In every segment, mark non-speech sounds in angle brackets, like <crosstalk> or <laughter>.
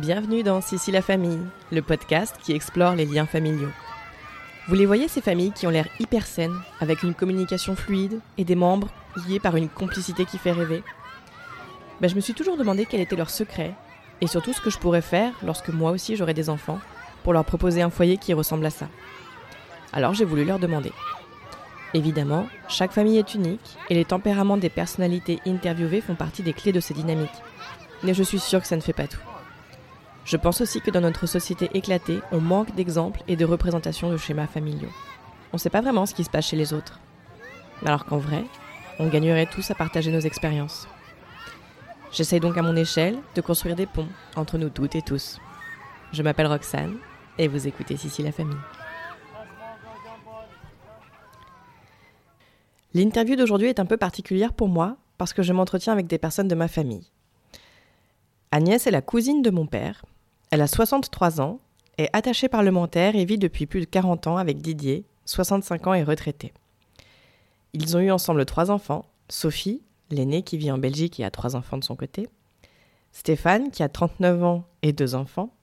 Bienvenue dans Sissi la famille, le podcast qui explore les liens familiaux. Vous les voyez ces familles qui ont l'air hyper saines, avec une communication fluide et des membres liés par une complicité qui fait rêver ben, Je me suis toujours demandé quel était leur secret, et surtout ce que je pourrais faire lorsque moi aussi j'aurais des enfants, pour leur proposer un foyer qui ressemble à ça. Alors j'ai voulu leur demander. Évidemment, chaque famille est unique, et les tempéraments des personnalités interviewées font partie des clés de ces dynamiques. Mais je suis sûre que ça ne fait pas tout. Je pense aussi que dans notre société éclatée, on manque d'exemples et de représentations de schémas familiaux. On ne sait pas vraiment ce qui se passe chez les autres. Alors qu'en vrai, on gagnerait tous à partager nos expériences. J'essaye donc à mon échelle de construire des ponts entre nous toutes et tous. Je m'appelle Roxane et vous écoutez Sissi la famille. L'interview d'aujourd'hui est un peu particulière pour moi parce que je m'entretiens avec des personnes de ma famille. Agnès est la cousine de mon père. Elle a 63 ans, est attachée parlementaire et vit depuis plus de 40 ans avec Didier, 65 ans et retraité. Ils ont eu ensemble trois enfants, Sophie, l'aînée qui vit en Belgique et a trois enfants de son côté, Stéphane qui a 39 ans et deux enfants,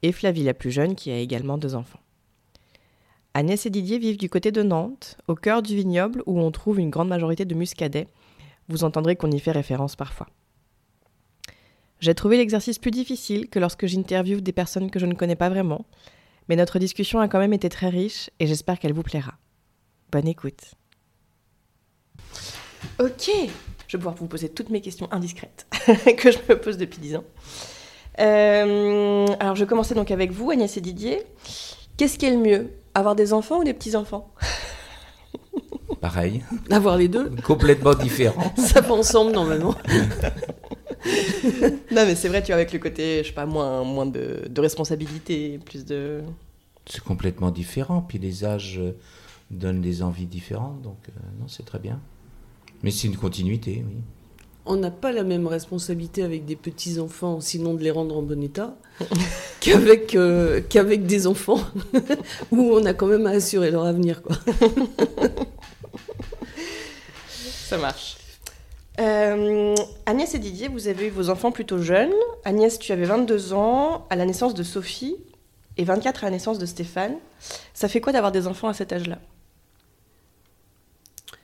et Flavie la plus jeune qui a également deux enfants. Agnès et Didier vivent du côté de Nantes, au cœur du vignoble où on trouve une grande majorité de muscadets. Vous entendrez qu'on y fait référence parfois. J'ai trouvé l'exercice plus difficile que lorsque j'interviewe des personnes que je ne connais pas vraiment, mais notre discussion a quand même été très riche et j'espère qu'elle vous plaira. Bonne écoute. Ok, je vais pouvoir vous poser toutes mes questions indiscrètes <laughs> que je me pose depuis 10 ans. Euh, alors je vais commencer donc avec vous, Agnès et Didier. Qu'est-ce qui est le mieux Avoir des enfants ou des petits-enfants Pareil. Avoir les deux Complètement différent. Ça va ensemble normalement. <laughs> <laughs> non, mais c'est vrai, tu vois, avec le côté, je sais pas, moins, moins de, de responsabilité, plus de. C'est complètement différent. Puis les âges euh, donnent des envies différentes. Donc, euh, non, c'est très bien. Mais c'est une continuité, oui. On n'a pas la même responsabilité avec des petits-enfants, sinon de les rendre en bon état, <laughs> qu'avec euh, qu'avec des enfants, <laughs> où on a quand même à assurer leur avenir. Quoi. Ça marche. Euh, Agnès et Didier, vous avez eu vos enfants plutôt jeunes. Agnès, tu avais 22 ans à la naissance de Sophie et 24 à la naissance de Stéphane. Ça fait quoi d'avoir des enfants à cet âge-là?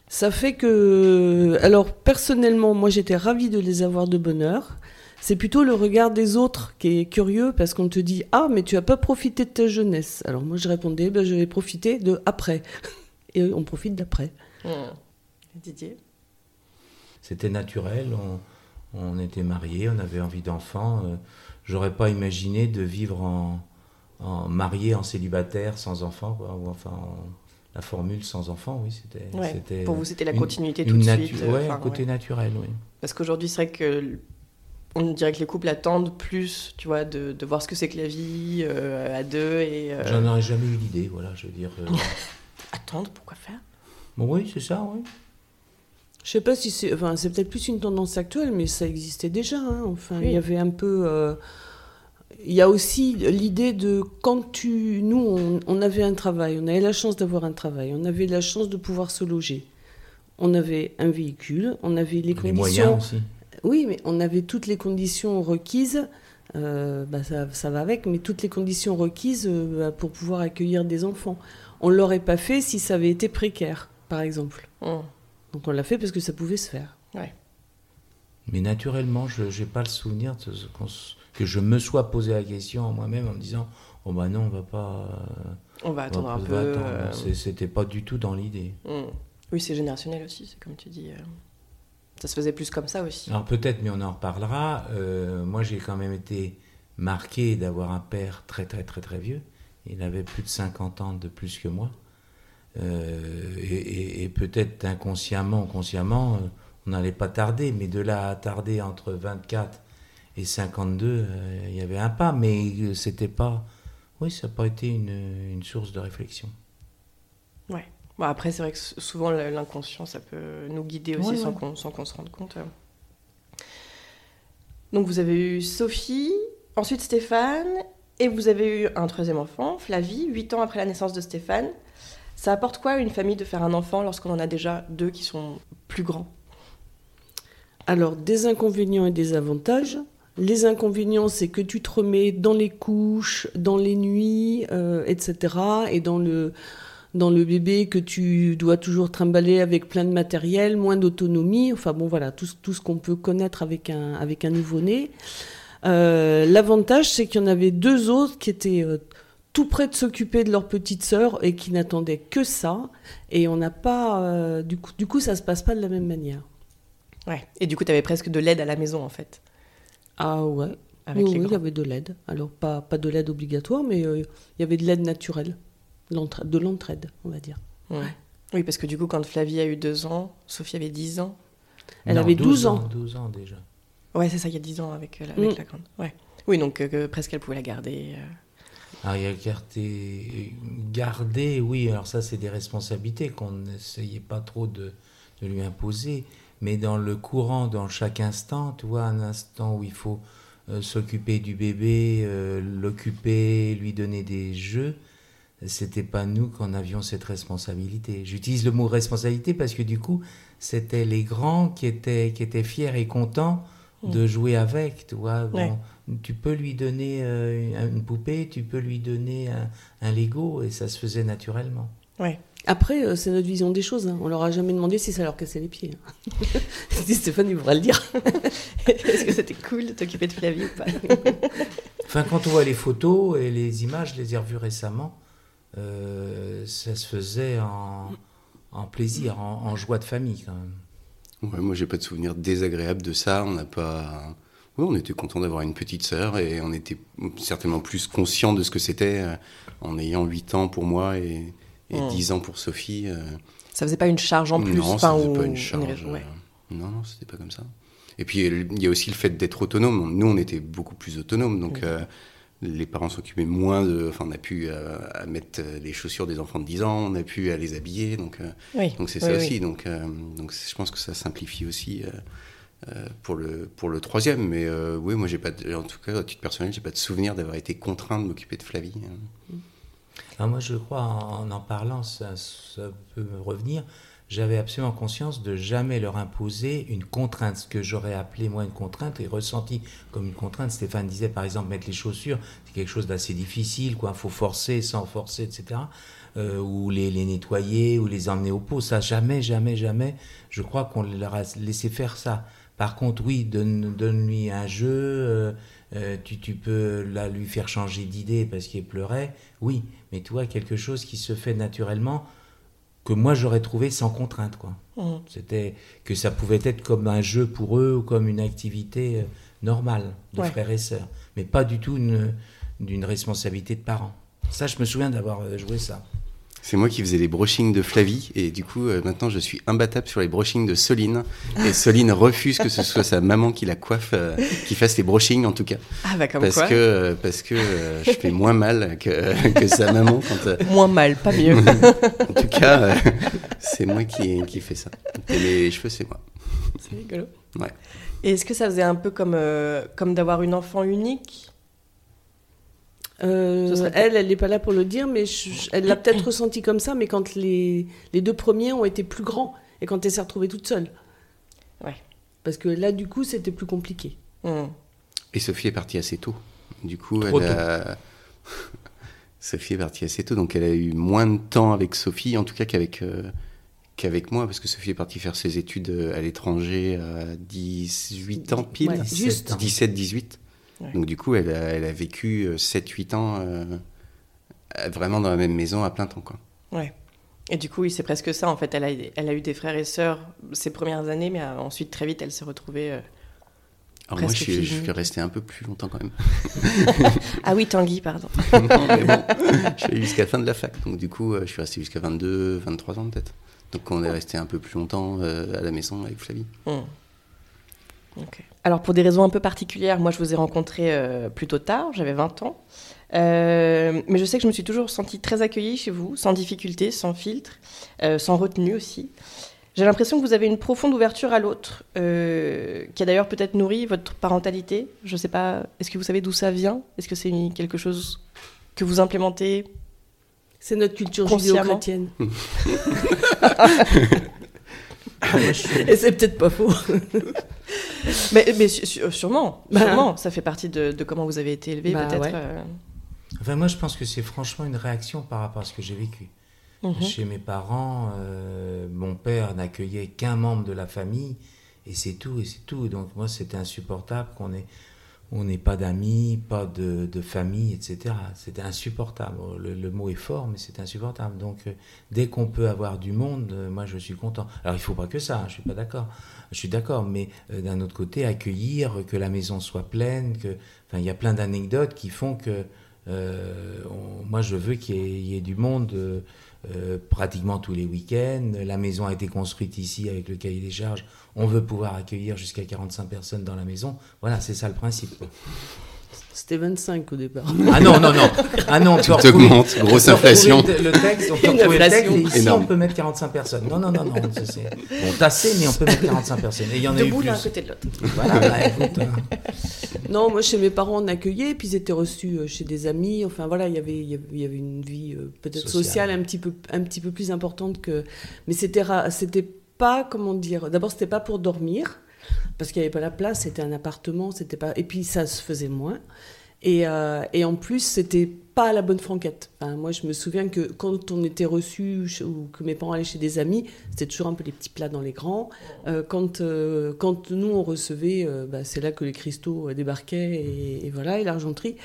Ça fait que, alors personnellement, moi j'étais ravie de les avoir de bonne heure. C'est plutôt le regard des autres qui est curieux parce qu'on te dit ah mais tu as pas profité de ta jeunesse. Alors moi je répondais ben, je vais profiter de après <laughs> et on profite d'après. Mmh. Didier? C'était naturel. On, on, était mariés, on avait envie d'enfants. Euh, J'aurais pas imaginé de vivre en, en, marié, en célibataire, sans. Quoi, ou enfin, en, la formule sans enfants, oui, c'était. Ouais, pour vous, c'était la continuité tout de suite. Oui, euh, un côté ouais. naturel, oui. Parce qu'aujourd'hui, c'est vrai que on dirait que les couples attendent plus, tu vois, de, de voir ce que c'est que la vie euh, à deux et. Euh... J'en aurais jamais eu l'idée, voilà, je veux dire. euh, <laughs> Attendre, pourquoi faire? Bon, oui, c'est ça, oui. Je sais pas si c'est, enfin, c'est peut-être plus une tendance actuelle, mais ça existait déjà. Hein. Enfin, Oui. il y avait un peu. euh, Il y a aussi l'idée de quand tu, nous, on, on avait un travail, on avait la chance d'avoir un travail, on avait la chance de pouvoir se loger, on avait un véhicule, on avait les, Les conditions. moyens aussi. Oui, mais on avait toutes les conditions requises. euh, bah, ça, ça va avec, mais toutes les conditions requises euh, bah, pour pouvoir accueillir des enfants. On l'aurait pas fait si ça avait été précaire, par exemple. Mmh. Donc on l'a fait parce que ça pouvait se faire. Mais naturellement, je n'ai pas le souvenir de ce que je me sois posé la question en moi-même en me disant Oh bah non, on va pas. euh, On va on attendre va un peu. va attendre. euh, C'est- C'était pas du tout dans l'idée. mmh. Oui, c'est générationnel aussi, c'est comme tu dis. euh, Ça se faisait plus comme ça aussi. Alors peut-être, mais on en reparlera. euh, moi, j'ai quand même été marqué d'avoir un père très très très très vieux. Il avait plus de 50 ans de plus que moi. Euh, et peut-être inconsciemment, consciemment, euh, on n'allait pas tarder. Mais de là à tarder entre 24 et 52, euh, il y avait un pas. Mais euh, c'était pas... Oui, ça n'a pas été une, une source de réflexion. Bon, après, c'est vrai que souvent l'inconscient, ça peut nous guider aussi Ouais, sans ouais. qu'on se rende compte. Donc vous avez eu Sophie, ensuite Stéphane, et vous avez eu un troisième enfant, Flavie, 8 ans après la naissance de Stéphane. Ça apporte quoi à une famille de faire un enfant lorsqu'on en a déjà deux qui sont plus grands? Alors, des inconvénients et des avantages. Les inconvénients, c'est que tu te remets dans les couches, dans les nuits, euh, etc. Et dans le, dans le bébé que tu dois toujours trimballer avec plein de matériel, moins d'autonomie. Enfin bon, voilà, tout, tout ce qu'on peut connaître avec un, avec un nouveau-né. Euh, L'avantage, c'est qu'il y en avait deux autres qui étaient euh, tout près de s'occuper de leur petite sœur et qui n'attendaient que ça. Et on n'a pas. euh, du, coup, du coup, ça se passe pas de la même manière. Ouais. Et du coup, tu avais presque de l'aide à la maison, en fait, Ah ouais. avec oui, il y avait de l'aide. Alors, pas, pas de l'aide obligatoire, mais euh, il y avait de l'aide naturelle. De l'entraide, on va dire. Ouais. Oui, parce que du coup, quand Flavie a eu deux ans, Sophie avait 10 ans. Elle Non, avait 12 ans. 12 ans déjà. Ouais, c'est ça, il y a 10 ans avec, euh, la- avec Mm. la grande. Ouais. Oui, donc euh, que presque elle pouvait la garder. euh. Alors, il y a garder, garder, oui, alors ça, c'est des responsabilités qu'on n'essayait pas trop de, de lui imposer. Mais dans le courant, dans chaque instant, tu vois, un instant où il faut euh, s'occuper du bébé, euh, l'occuper, lui donner des jeux, c'était pas nous qu'on avions cette responsabilité. J'utilise le mot responsabilité parce que du coup, c'était les grands qui étaient, qui étaient fiers et contents de jouer avec, tu vois. Bon, Ouais. Tu peux lui donner euh, une poupée, tu peux lui donner un, un Lego, et ça se faisait naturellement. Ouais. Après, euh, c'est notre vision des choses. hein. On leur a jamais demandé si ça leur cassait les pieds. hein. <laughs> Si Stéphane, il pourra le dire. <laughs> Est-ce que c'était cool de t'occuper de Flavie ou pas? Enfin, quand on voit les photos et les images, je les ai revues récemment, euh, ça se faisait en, en plaisir, en, en joie de famille quand même. Ouais, moi, j'ai pas de souvenir désagréable de ça. On n'a pas. Oui, on était content d'avoir une petite sœur et on était certainement plus conscient de ce que c'était euh, en ayant 8 ans pour moi et, et Mm. 10 ans pour Sophie. euh, Ça faisait pas une charge en plus Non, enfin, ça faisait ou- pas une charge. ouais. euh, Non, non, c'était pas comme ça. Et puis, il y a aussi le fait d'être autonome. Nous, on était beaucoup plus autonomes. Donc, euh, les parents s'occupaient moins de. Enfin, on a pu euh, mettre les chaussures des enfants de 10 ans, on a pu à les habiller. Donc, euh, Oui. donc c'est Oui, ça oui. aussi. Donc, donc je pense que ça simplifie aussi pour, le, pour le troisième. Mais euh, oui, moi, j'ai pas en tout cas, à titre personnel, j'ai pas de souvenir d'avoir été contraint de m'occuper de Flavie. hein. Alors moi, je crois, en en parlant, ça, ça peut me revenir. J'avais absolument conscience de jamais leur imposer une contrainte, ce que j'aurais appelé moi une contrainte et ressenti comme une contrainte. Stéphane disait par exemple mettre les chaussures, c'est quelque chose d'assez difficile, quoi. Faut forcer, sans forcer, etc. Euh, ou les, les nettoyer, ou les emmener au pot. Ça, jamais, jamais, jamais. Je crois qu'on leur a laissé faire ça. Par contre, oui, donne- donne-lui un jeu. euh, euh, tu, tu peux là, lui faire changer d'idée parce qu'il pleurait. Oui, mais tu vois, quelque chose qui se fait naturellement que moi j'aurais trouvé sans contrainte. quoi. Mhm. C'était que ça pouvait être comme un jeu pour eux ou comme une activité euh, normale de Ouais. frères et sœurs, mais pas du tout une, d'une responsabilité de parents. Ça, je me souviens d'avoir joué ça. C'est moi qui faisais les brushings de Flavie et du coup euh, maintenant je suis imbattable sur les brushings de Soline et <laughs> Soline refuse que ce soit sa maman qui la coiffe, euh, qui fasse les brushings en tout cas Ah bah comme parce quoi. que euh, parce que je fais moins mal que, <laughs> que sa maman quand Moins mal, pas mieux. <laughs> en tout cas c'est moi qui qui fait ça et les cheveux c'est moi C'est rigolo. ouais Et est-ce que ça faisait un peu comme, comme d'avoir une enfant unique? Euh, elle, elle n'est pas là pour le dire, mais je- je- elle l'a peut-être ressenti comme ça, mais quand les, les deux premiers ont été plus grands et quand elle s'est retrouvée toute seule. Ouais. Parce que là, du coup, c'était plus compliqué. Mhm. et Sophie est partie assez tôt du coup Trop elle a... <laughs> Sophie est partie assez tôt donc elle a eu moins de temps avec Sophie en tout cas qu'avec euh, qu'avec moi parce que Sophie est partie faire ses études euh, à l'étranger à 18 ans pile Ouais, juste. 17-18. Ouais. Donc du coup, elle a, elle a vécu 7-8 ans euh, euh, vraiment dans la même maison à plein temps. Quoi. Ouais. Et du coup, oui, c'est presque ça. En fait, elle a, elle a eu des frères et sœurs ses premières années, mais euh, ensuite, très vite, elle s'est retrouvée. euh, Alors moi, je suis, je fini. suis resté un peu plus longtemps quand même. <laughs> Ah oui, Tanguy, pardon. <laughs> Mais bon, je suis jusqu'à la fin de la fac. Donc du coup, euh, je suis resté jusqu'à 22, 23 ans peut-être. Donc on est resté un peu plus longtemps euh, à la maison avec Flavie. Hmm. Alors, pour des raisons un peu particulières, moi, je vous ai rencontré euh, plutôt tard, j'avais 20 ans. Euh, mais je sais que je me suis toujours sentie très accueillie chez vous, sans difficulté, sans filtre, euh, sans retenue aussi. J'ai l'impression que vous avez une profonde ouverture à l'autre, euh, qui a d'ailleurs peut-être nourri votre parentalité. Je ne sais pas, est-ce que vous savez d'où ça vient? Est-ce que c'est quelque chose que vous implémentez C'est notre culture judéo-chrétienne. <laughs> <laughs> Et c'est peut-être pas faux. <laughs> <laughs> mais, mais sûrement, Bah. sûrement, ça fait partie de, de comment vous avez été élevé, Bah, peut-être. ouais. euh. Enfin, moi, je pense que c'est franchement une réaction par rapport à ce que j'ai vécu. Mhm. Chez mes parents, euh, mon père n'accueillait qu'un membre de la famille, et c'est tout, et c'est tout. Donc moi, c'était insupportable qu'on ait, on n'ait pas d'amis, pas de, famille, etc. C'était insupportable. Le, mot est fort, mais c'est insupportable. Donc euh, dès qu'on peut avoir du monde, euh, moi, je suis content. Alors il faut pas que ça, je suis pas d'accord. Je suis d'accord, mais euh, d'un autre côté, accueillir, que la maison soit pleine, que, il y a plein d'anecdotes qui font que moi, je veux qu'il y ait du monde euh, pratiquement tous les week-ends. La maison a été construite ici avec le cahier des charges. On veut pouvoir accueillir jusqu'à 45 personnes dans la maison. Voilà, c'est ça le principe. C'était 25 au départ. Ah non, non, non. Ah non, on peut Tout retrouver- augmente, grosse inflation. Le, texte, on <laughs> peut retrouver le texte, et ici, Énorme. on peut mettre 45 personnes. Non, non, non, non. ça, c'est- Bon, tassé, mais on peut mettre 45 personnes. Et il y en a eu Debout plus. l'un à côté de l'autre. Voilà, bah, écoute, hein. Non, moi chez mes parents on accueillait, puis ils étaient reçus euh, chez des amis. Enfin voilà, il y avait, il y avait- il y avait une vie euh, peut-être Sociale. sociale un petit peu, un petit peu plus importante que. Mais c'était, ra- c'était pas comment dire. D'abord c'était pas pour dormir parce qu'il n'y avait pas la place. C'était un appartement, c'était pas. Et puis ça se faisait moins. Et, euh, en plus c'était pas la bonne franquette. Moi je me souviens que quand on était chez- ou que mes parents allaient chez des amis, c'était toujours un peu les petits plats dans les grands. Euh, quand, euh, quand nous on recevait, bah, c'est là que les cristaux débarquaient et, et voilà, et l'argenterie.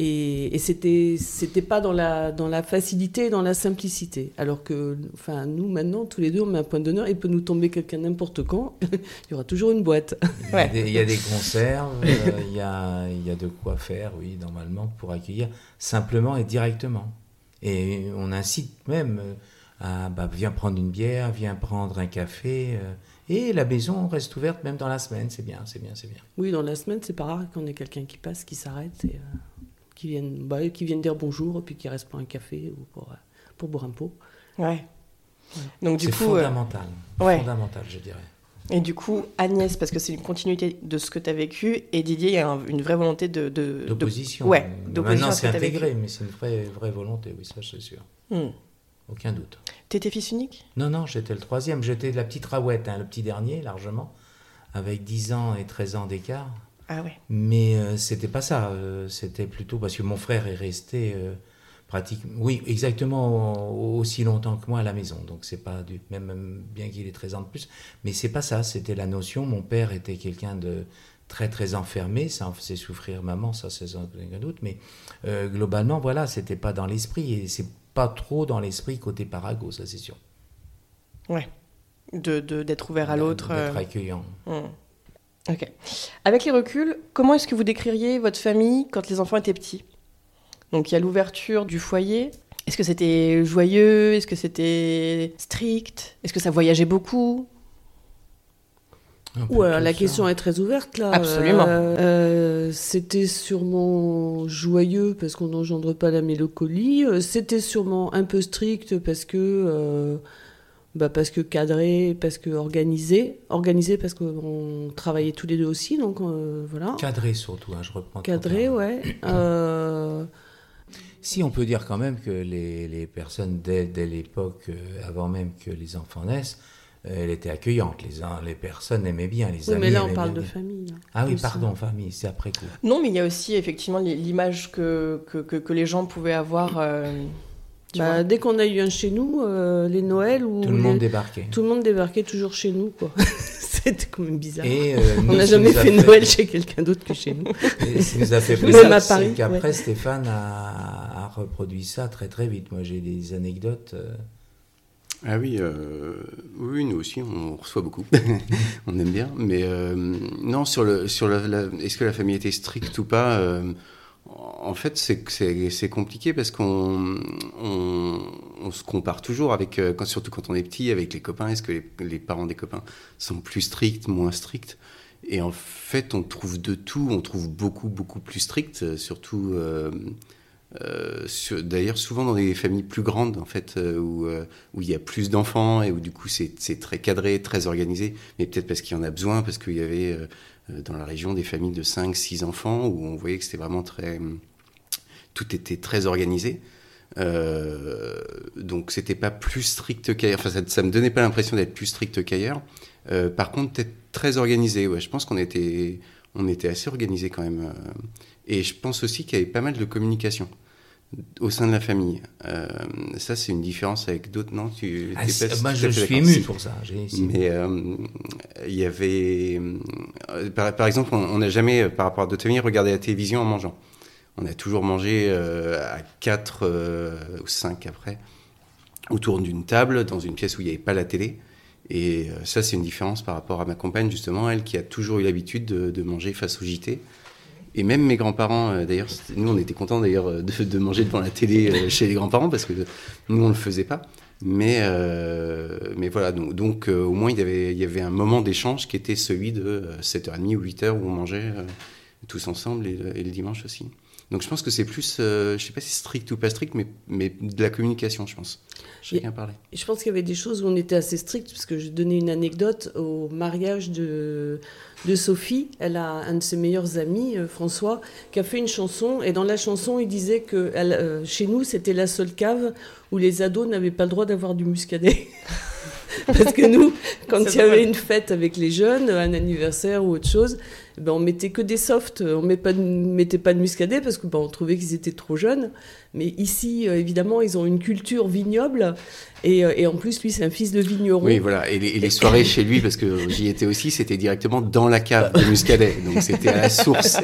Et, et c'était, c'était pas dans la, dans la facilité et dans la simplicité. Alors que, enfin, nous maintenant, tous les deux, on met un point d'honneur. Il peut nous tomber quelqu'un n'importe quand. <laughs> il y aura toujours une boîte. Il y a des- Il y a des conserves, euh, il, y a, il y a de quoi faire, oui, normalement, pour accueillir simplement et directement. Et on incite même euh, à bah, viens prendre une bière, viens prendre un café. euh, et la maison reste ouverte même dans la semaine, c'est bien, c'est bien, c'est bien. Oui, dans la semaine, c'est pas rare qu'on ait quelqu'un qui passe, qui s'arrête et euh, qui, vienne, bah, qui vienne dire bonjour et puis qui reste pour un café ou pour, euh, pour boire un pot. Ouais. Donc du C'est coup, euh, fondamental, ouais. fondamental, je dirais. et du coup, Agnès, parce que c'est une continuité de ce que tu as vécu, et Didier, il y a un- une vraie volonté de, de- de- D'opposition. ouais, Euh, d'opposition Maintenant, ce c'est intégré, mais c'est une vraie, vraie volonté, oui, ça, c'est sûr. Hmm. Aucun doute. T'étais fils unique? Non, non, j'étais le troisième. J'étais la petite rawette, hein, le petit dernier, largement, avec 10 ans et 13 ans d'écart. Ah ouais. Mais euh, c'était pas ça. euh, c'était plutôt parce que mon frère est resté euh, pratiquement, oui, exactement au- aussi longtemps que moi à la maison. Donc c'est pas du même, bien qu'il ait 13 ans de plus. Mais c'est pas ça. C'était la notion. Mon père était quelqu'un de très très enfermé. Ça en faisait souffrir maman, ça c'est aucun doute. Mais euh, globalement, voilà, c'était pas dans l'esprit et c'est pas trop dans l'esprit côté Parago, ça c'est sûr. De, de- d'être ouvert à l'autre. D'être accueillant. hmm. Ok. Avec les reculs, comment est-ce que vous décririez votre famille quand les enfants étaient petits? Donc il y a l'ouverture du foyer. Est-ce que c'était joyeux? Est-ce que c'était strict? Est-ce que ça voyageait beaucoup? Ouais, la ça. question est très ouverte là. Absolument. Euh, euh, c'était sûrement joyeux parce qu'on n'engendre pas la mélancolie. Euh, C'était sûrement un peu strict parce que, euh, bah parce que cadré, parce que organisé, organisé parce qu'on travaillait tous les deux aussi, donc euh, voilà. Cadré surtout, hein, je reprends. Cadré, ouais. <coughs> Euh, Si on peut dire quand même que les, les personnes dès, dès l'époque, euh, avant même que les enfants naissent, euh, elles étaient accueillantes. Les, les personnes aimaient bien, les oui, amis mais là on parle bien de famille. là. Ah oui, Aussi. pardon, famille, c'est après coup. Non, mais il y a aussi effectivement li- l'image que, que, que, que les gens pouvaient avoir. euh, Bah, dès qu'on a eu un chez nous, euh, les Noëls ou Tout le les- monde débarquait. tout le monde débarquait toujours chez nous, quoi. <laughs> C'était quand même bizarre. Et, euh, <laughs> nous, On n'a jamais fait Noël chez quelqu'un d'autre que chez nous. Et ce qui nous a fait <laughs> Même plaisir, à c'est Paris, qu'après ouais. Stéphane a, a reproduit ça très très vite. Moi j'ai des anecdotes. euh, Ah oui, euh, oui, nous aussi, on reçoit beaucoup. on aime bien. Mais euh, non, sur le, sur la, la- est-ce que la famille était stricte ou pas euh, En fait, c'est, compliqué parce qu'on on, on se compare toujours avec, euh, surtout quand on est petit, avec les copains. Est-ce que les, parents des copains sont plus stricts, moins stricts? Et en fait, on trouve de tout. On trouve beaucoup, beaucoup plus strict, euh, surtout. euh, D'ailleurs, souvent dans des familles plus grandes, en fait, où, il y a plus d'enfants et où du coup c'est très cadré, très organisé, mais peut-être parce qu'il y en a besoin, parce qu'il y avait dans la région des familles de 5, 6 enfants, où on voyait que c'était vraiment très... Tout était très organisé. Euh, donc c'était pas plus strict qu'ailleurs. Enfin, ça, ça me donnait pas l'impression d'être plus strict qu'ailleurs. Euh, par contre, peut-être très organisé. Ouais, je pense qu'on était, on était assez organisé quand même. euh. et je pense aussi qu'il y avait pas mal de communication au sein de la famille. Euh, ça, c'est une différence avec d'autres. Non, tu. Ah, c'est- pas je suis ému Si. pour ça. Si. Mais euh, il y avait, euh, par, par exemple, on n'a jamais, par rapport à d'autres familles, regardé la télévision en mangeant. On a toujours mangé à 4 ou 5 après, autour d'une table, dans une pièce où il n'y avait pas la télé. Et ça, c'est une différence par rapport à ma compagne, justement, elle qui a toujours eu l'habitude de, de manger face au JT. Et même mes grands-parents, euh, d'ailleurs, nous on était contents d'ailleurs euh, de, manger devant la télé euh, chez les grands-parents parce que nous on le faisait pas. Mais, mais voilà, donc, donc, au moins il y, avait, il y avait un moment d'échange qui était celui de euh, 7h30 ou 8h où on mangeait tous ensemble et, et le dimanche aussi. Donc je pense que c'est plus, je sais pas si strict ou pas strict, mais, mais de la communication, je pense. Chacun parlait. Et je pense qu'il y avait des choses où on était assez strict, parce que je donnais une anecdote au mariage de, de Sophie. Elle a un de ses meilleurs amis, euh, François, qui a fait une chanson. Et dans la chanson, il disait que elle, euh, chez nous, c'était la seule cave où les ados n'avaient pas le droit d'avoir du muscadet. <laughs> parce que nous, quand il y avait une fête avec les jeunes, un anniversaire ou autre chose, ben on mettait que des softs, on met pas de- mettait pas de muscadet parce que ben, on trouvait qu'ils étaient trop jeunes. Mais ici, euh, évidemment, ils ont une culture vignoble et, euh, et en plus, lui, c'est un fils de vigneron. Oui, voilà. Et les, et les soirées chez lui, parce que j'y étais aussi, c'était directement dans la cave de Muscadet. Donc c'était à la source.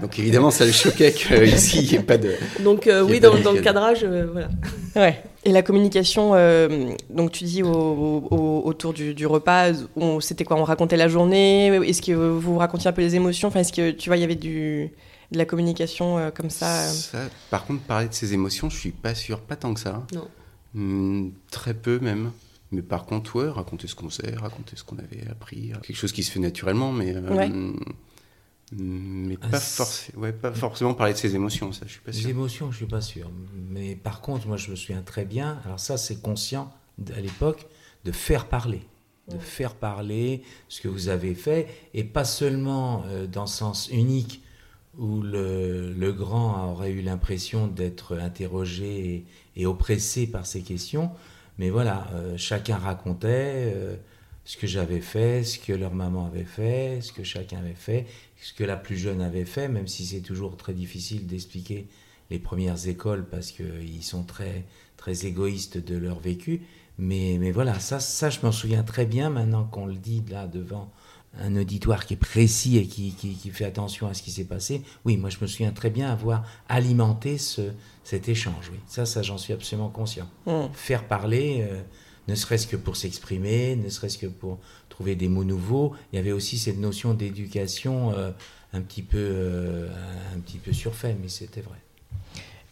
Donc évidemment, ça le choquait qu'ici, il n'y ait pas de. Donc euh, oui, dans, le cadrage, euh, voilà. Ouais. Et la communication, euh, donc tu dis au- au- autour du, du repas, on- c'était quoi On racontait la journée Est-ce que vous racontiez un peu les émotions Enfin, est-ce que tu vois, il y avait du, de la communication euh, comme ça euh Ça, par contre, parler de ses émotions, je suis pas sûr, pas tant que ça. Non. Hmm, très peu même. Mais par contre, ouais, raconter ce qu'on sait, raconter ce qu'on avait appris, quelque chose qui se fait naturellement, mais euh, Ouais. Mais Ah, pas, c'est- forc- ouais, pas forcément parler de ses émotions, ça, je suis pas Les sûr. émotions, je suis pas sûr. Mais par contre, moi, je me souviens très bien. Alors ça, c'est conscient à l'époque de faire parler, de faire parler ce que vous avez fait, et pas seulement euh, dans le sens unique où le, le grand aurait eu l'impression d'être interrogé et, et oppressé par ces questions, mais voilà, euh, chacun racontait. euh, ce que j'avais fait, ce que leur maman avait fait, ce que chacun avait fait, ce que la plus jeune avait fait, même si c'est toujours très difficile d'expliquer les premières écoles parce qu'ils sont très, très égoïstes de leur vécu. Mais, mais voilà, ça, ça, je m'en souviens très bien maintenant qu'on le dit là devant un auditoire qui est précis et qui, qui, qui fait attention à ce qui s'est passé. Oui, moi je me souviens très bien avoir alimenté ce, cet échange. Oui. Ça, ça j'en suis absolument conscient. Hmm. Faire parler, euh, ne serait-ce que pour s'exprimer, ne serait-ce que pour trouver des mots nouveaux. Il y avait aussi cette notion d'éducation euh, un, petit peu, euh, un petit peu surfait, mais c'était vrai.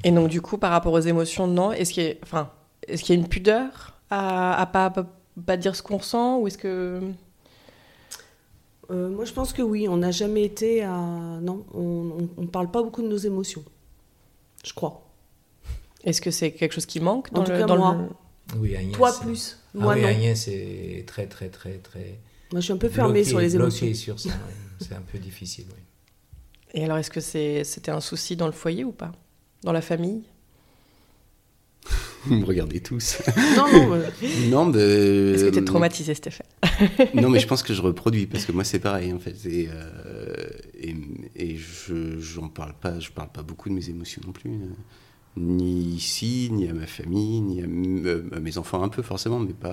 Et donc, du coup, par rapport aux émotions, non? Est-ce qu'il y, a- enfin, est-ce qu'il y a une pudeur à, à pas, pas, pas dire ce qu'on ressent Ou est-ce que. Euh, moi, je pense que oui, on n'a jamais été à... Non, on ne parle pas beaucoup de nos émotions. Je crois. Est-ce que c'est quelque chose qui manque En dans tout le, cas, dans moi. le- Oui, Agnès. Toi plus, Ah moi oui, non. Agnès c'est très, très, très, très. Moi, je suis un peu fermée bloqué- sur les émotions. sur ça, oui. C'est un peu difficile, oui. Et alors, est-ce que c'est, c'était un souci dans le foyer ou pas? Dans la famille? Vous <laughs> me regardez tous. <laughs> Non, non, euh, non, mais, Est-ce que tu es euh, traumatisé, Stéphane? <laughs> Non, mais je pense que je reproduis parce que moi c'est pareil en fait. Et, euh, et, et je j'en parle pas, je parle pas beaucoup de mes émotions non plus, euh, ni ici, ni à ma famille, ni à, euh, à mes enfants un peu forcément, mais pas.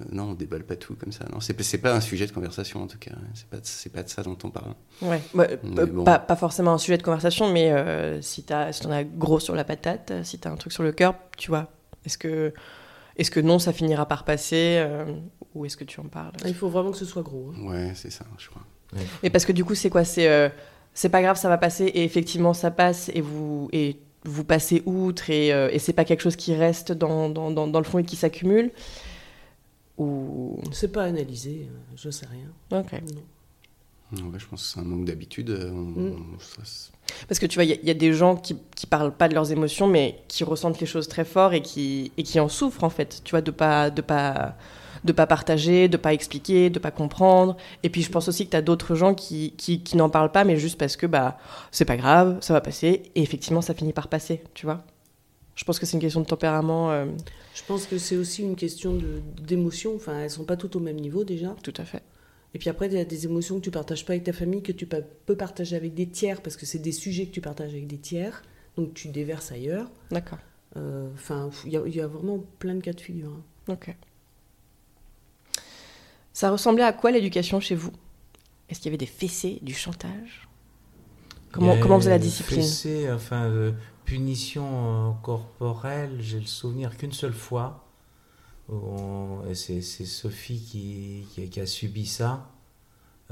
euh, non, on déballe pas tout comme ça. Non, c'est pas- c'est pas un sujet de conversation en tout cas. C'est pas de- c'est pas de ça dont on parle. Ouais. Bah, euh, bon. pas, pas forcément un sujet de conversation, mais euh, si tu si en as gros sur la patate, si tu as un truc sur le cœur, tu vois, est-ce que, est-ce que non, ça finira par passer euh, Ou est-ce que tu en parles? Il faut vraiment que ce soit gros. hein. Ouais, c'est ça, je crois. Et parce que du coup, c'est quoi? C'est euh, c'est pas grave, ça va passer, et effectivement, ça passe, et vous, et vous passez outre, et, euh, et c'est pas quelque chose qui reste dans, dans, dans, dans le fond et qui s'accumule Ou? C'est pas analysé, euh, je sais rien. Ok. Non. Ouais, je pense que c'est un manque d'habitude. euh, Mm. Parce que tu vois, il y, y a des gens qui, qui parlent pas de leurs émotions, mais qui ressentent les choses très fort et qui, et qui en souffrent, en fait. Tu vois, de pas, de pas, de pas partager, de pas expliquer, de pas comprendre. Et puis, je pense aussi que tu as d'autres gens qui, qui, qui n'en parlent pas, mais juste parce que bah, c'est pas grave, ça va passer. Et effectivement, ça finit par passer, tu vois. Je pense que c'est une question de tempérament. euh, Je pense que c'est aussi une question d'émotion. Enfin, elles sont pas toutes au même niveau déjà. tout à fait. Et puis après, il y a des émotions que tu partages pas avec ta famille, que tu peux partager avec des tiers, parce que c'est des sujets que tu partages avec des tiers. Donc tu déverses ailleurs. D'accord. Euh, Enfin, il y, a- il y a vraiment plein de cas de figure. hein. Ok. Ça ressemblait à quoi l'éducation chez vous? Est-ce qu'il y avait des fessées, du chantage? Comment, comment faisait la discipline? fessée, enfin, euh, punition euh, corporelle, j'ai le souvenir qu'une seule fois. C'est Sophie qui, qui- qui a subi ça.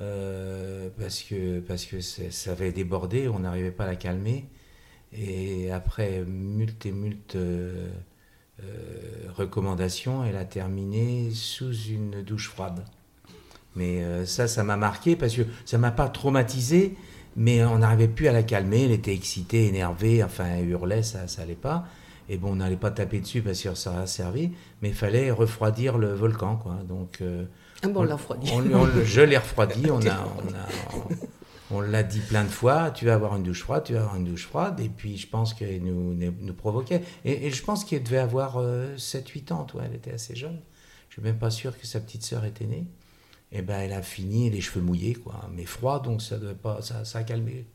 euh, parce que, parce que c'est- ça avait débordé, on n'arrivait pas à la calmer. Et après multe et multe euh, recommandations, elle a terminé sous une douche froide. Mais euh, ça, ça m'a marqué parce que ça m'a pas traumatisé, mais on n'arrivait plus à la calmer. Elle était excitée, énervée, enfin, elle hurlait, ça, ça allait pas. Et bon, on n'allait pas taper dessus parce que ça a servi, mais il fallait refroidir le volcan, quoi. Donc, euh, Ah bon, on on- on je l'ai refroidi. <laughs> On a, on a, on l'a dit plein de fois. Tu vas avoir une douche froide, tu vas avoir une douche froide. Et puis, je pense qu'elle nous, nous provoquait. Et, et je pense qu'elle devait avoir 7-8 ans, toi. Elle était assez jeune. Je suis même pas sûr que sa petite sœur était née. Et ben, elle a fini les cheveux mouillés, quoi. Mais froid, donc ça devait pas, ça, ça a calmé.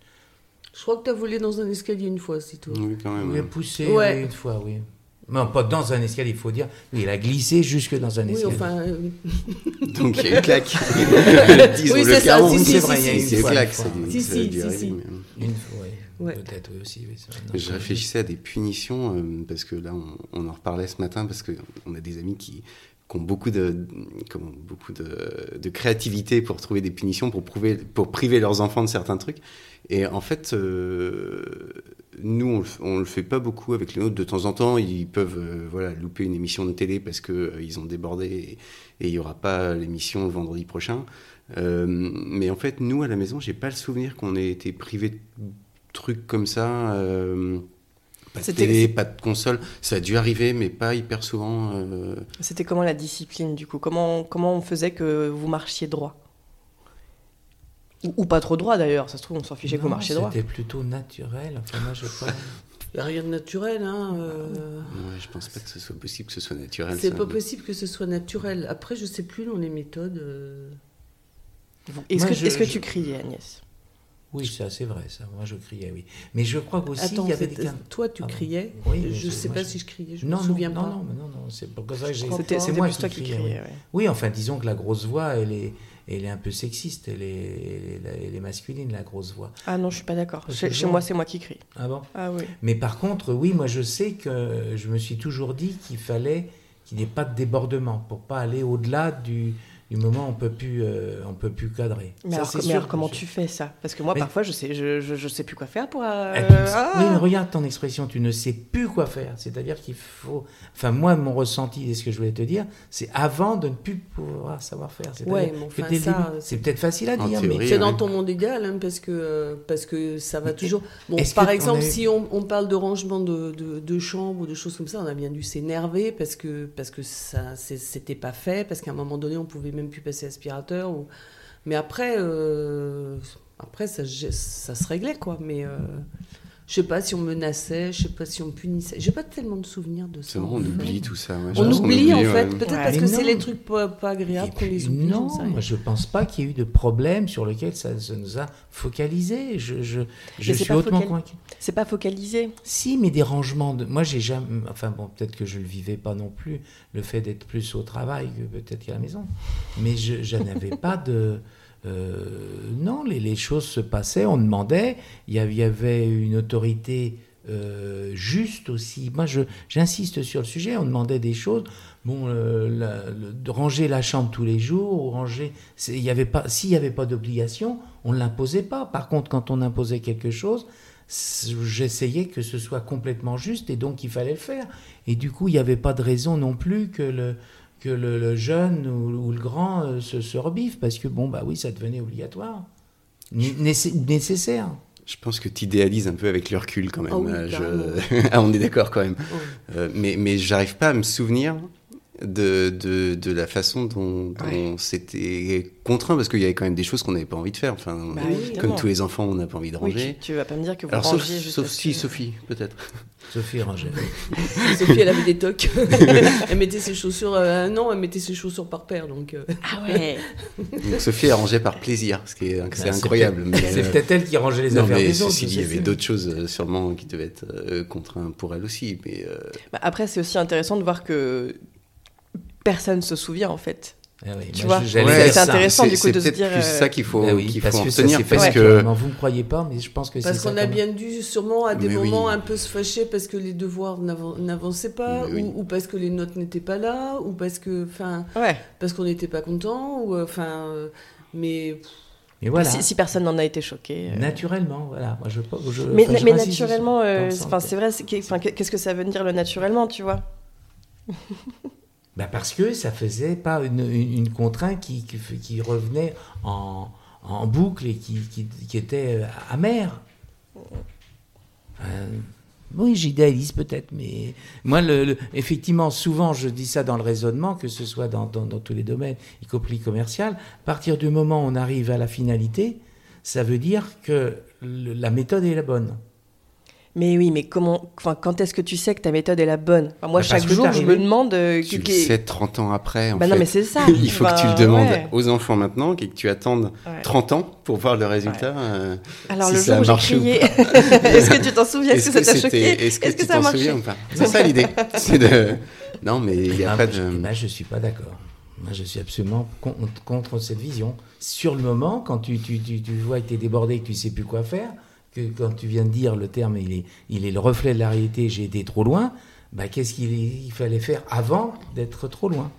Je crois que tu as volé dans un escalier une fois, c'est tout. Oui, quand même. Il a ouais. poussé Ouais. oui, une fois, oui. Non, pas dans un escalier, il faut dire. Oui, il a glissé jusque dans un Oui, escalier. enfin, euh, <laughs> Donc il y a une claque. <laughs> Le 10 Oui, ou c'est le ça, 40, si, si, c'est si, vrai, si, il y a une si, claque. si, ça si, ça a dû si, arriver, si. mais- Une fois, oui. Ouais. Peut-être, oui, aussi. oui. Non, Je réfléchissais à des punitions, euh, parce que là, on, on en reparlait ce matin, parce qu'on a des amis qui, qui ont beaucoup, de, beaucoup de, créativité pour trouver des punitions, pour, prouver, pour priver leurs enfants de certains trucs. Et en fait, euh, nous, on on le fait pas beaucoup avec les nôtres. De temps en temps, ils peuvent euh, voilà, louper une émission de télé parce qu'ils ont débordé et il n'y aura pas l'émission le vendredi prochain. Euh, mais en fait, nous, à la maison, j'ai pas le souvenir qu'on ait été privé de trucs comme ça. Pas de C'était- télé, pas de console. Ça a dû arriver, mais pas hyper souvent. euh, C'était comment la discipline du coup? Comment, comment on faisait que vous marchiez droit? Ou, ou pas trop droit d'ailleurs, ça se trouve on s'en fichait que vous Non, marchiez droit. C'était plutôt naturel. Enfin, moi, je pas. <laughs> il n'y a rien de naturel. Hein, euh, ouais, je pense pas que ce soit possible que ce soit naturel. C'est pas possible que ce soit naturel. Après, je sais plus dans les méthodes. euh, Est-ce que, je- est-ce que je- tu criais Agnès? Oui, ça, c'est vrai, ça. Moi, je criais, oui. Mais je crois qu'aussi, il y avait des cas. toi, tu Ah criais. Oui, je c'est- sais pas je- si je criais. Je non, me souviens non, pas. non, non, non, c'est pour ça que j'ai. C'est moi qui criais, ouais. Oui, enfin, disons que la grosse voix, elle est, elle est un peu sexiste. Elle est, elle est, masculine, la grosse voix. Ah non, je suis pas d'accord. Chez, chez moi, c'est moi qui crie. Ah bon? Ah oui. Mais par contre, oui, moi, je sais que je me suis toujours dit qu'il fallait qu'il n'y ait pas de débordement pour pas aller au-delà du, du moment où on peut plus, euh, on peut plus cadrer. Mais, Ça, alors, c'est mais sûr alors, que comment je- tu fais ça? Parce que moi, Mais- parfois, je sais, je, je, je sais plus quoi faire pour. euh, Et puis, ah Oui, mais regarde ton expression, tu ne sais plus quoi faire. C'est-à-dire qu'il faut. Enfin, moi, mon ressenti et ce que je voulais te dire, c'est avant de ne plus pouvoir savoir faire. C'est-à-dire Ouais, enfin, ça, début- c'est- c'est peut-être facile à En dire, théorie, mais. C'est dans ton monde égal, hein, parce, que, euh, parce que ça va Mais toujours. Bon, par exemple, on a eu- si on, on parle de rangement de, de, de chambres ou de choses comme ça, on a bien dû s'énerver parce que, parce que ça c'est- c'était pas fait, parce qu'à un moment donné, on pouvait même plus passer aspirateur. Ou... Mais après, euh, après ça, ça se réglait, quoi. Mais euh, je sais pas si on menaçait, je sais pas si on punissait. J'ai pas tellement de souvenirs de ça. C'est vrai, on oublie tout ça. ouais, On oublie, en ouais. fait, peut-être Ouais. parce que c'est les trucs pas, pas agréables qu'on les oublie. non, moi je pense pas qu'il y ait eu de problème sur lequel ça, ça nous a focalisé. Je, je, je c'est suis pas hautement focal- convaincu. C'est pas focalisé. Si, mais des rangements de. Moi, j'ai jamais. Enfin, bon, peut-être que je le vivais pas non plus, le fait d'être plus au travail que peut-être qu'à la maison. Mais je, je n'avais pas de. <laughs> euh, non, les, choses se passaient, on demandait. Il y avait, une autorité euh, juste aussi. Moi, j'insiste sur le sujet. On demandait des choses. Bon, euh, ranger la chambre tous les jours, ou ranger. avait pas. S'il n'y avait pas d'obligation, on ne l'imposait pas. Par contre, quand on imposait quelque chose, j'essayais que ce soit complètement juste et donc il fallait le faire. Et du coup, il n'y avait pas de raison non plus que le, que le, le jeune ou, ou le grand euh, se, se rebiffe parce que bon, bah oui, ça devenait obligatoire. Né- nécess- nécessaire. Je pense que tu idéalises un peu avec le recul quand même. Ah oui, je- carrément. <laughs> ah, on est d'accord quand même. Euh, mais mais j'arrive pas à me souvenir de, de, de la façon dont, dont Ouais. c'était contraint, parce qu'il y avait quand même des choses qu'on n'avait pas envie de faire. Enfin, Bah oui, comme tous les enfants, on n'a pas envie de Oui, ranger. tu, tu vas pas me dire que vous Alors, sauf, juste sauf si que- Sophie, peut-être. <laughs> Sophie Ranger. <laughs> Sophie, elle avait des tocs. <laughs> elle mettait ses chaussures. euh, non, elle mettait ses chaussures par paire. Donc, euh, Ah ouais. Donc Sophie, elle rangeait par plaisir, ce qui est, c'est Bah, incroyable. C'est euh, peut-être elle qui rangeait les non, affaires mais des autres. il y avait d'autres choses sûrement qui devaient être euh, contraintes pour elle aussi. Mais euh, Bah, après, c'est aussi intéressant de voir que personne se souvient en fait. Ah oui, Tu vois, Ouais, c'est intéressant, c'est- du coup, c'est de se peut-être dire, plus euh, ça qu'il faut, Bah oui, qu'il parce faut que ça parce. Vous me croyez pas, mais je pense que c'est parce qu'on a bien dû sûrement à des Mais oui. moments un peu se fâcher parce que les devoirs n'avan- n'avançaient pas, ou, ou parce que les notes n'étaient pas là, ou parce que, enfin, Ouais. parce qu'on n'était pas content, ou euh, enfin, euh, mais Mais voilà. Si, si personne n'en a été choqué. euh. Naturellement, voilà. Moi, je, je, Mais, je naturellement, euh, c'est vrai, c'est qu'est-ce que ça veut dire le naturellement, tu vois? <laughs> Bah parce que ça faisait pas une, contrainte qui, revenait en, boucle et qui, était euh, amère. Euh, oui, j'idéalise peut-être, mais moi, le, effectivement, souvent, je dis ça dans le raisonnement, que ce soit dans, tous les domaines, y compris commercial, à partir du moment où on arrive à la finalité, ça veut dire que la méthode est la bonne. Mais oui, mais comment, enfin, quand est-ce que tu sais que ta méthode est la bonne Enfin, Moi, Bah, chaque que jour, je me demande. euh, tu que- le sais 30 ans après. En Bah fait. non, mais c'est ça. <laughs> Il faut que tu le Enfin, demandes ouais. aux enfants maintenant et que tu attendes Ouais. 30 ans pour voir le résultat. euh, Alors, si le ça jour où j'ai crié, <laughs> est-ce que tu t'en souviens Est-ce que ça t'a choqué Est-ce que, tu ça a t'en marché souviens ou pas C'est ça l'idée. <laughs> De... Non, mais il n'y a pas moi, je- de. bah, je suis pas d'accord. Moi, je suis absolument con- contre cette vision. Sur le moment, quand tu, tu, tu, tu vois que tu es débordé et que tu sais plus quoi faire, quand tu viens de dire le terme, il est, il est le reflet de la réalité, j'ai été trop loin, bah, qu'est-ce qu'il il fallait faire avant d'être trop loin?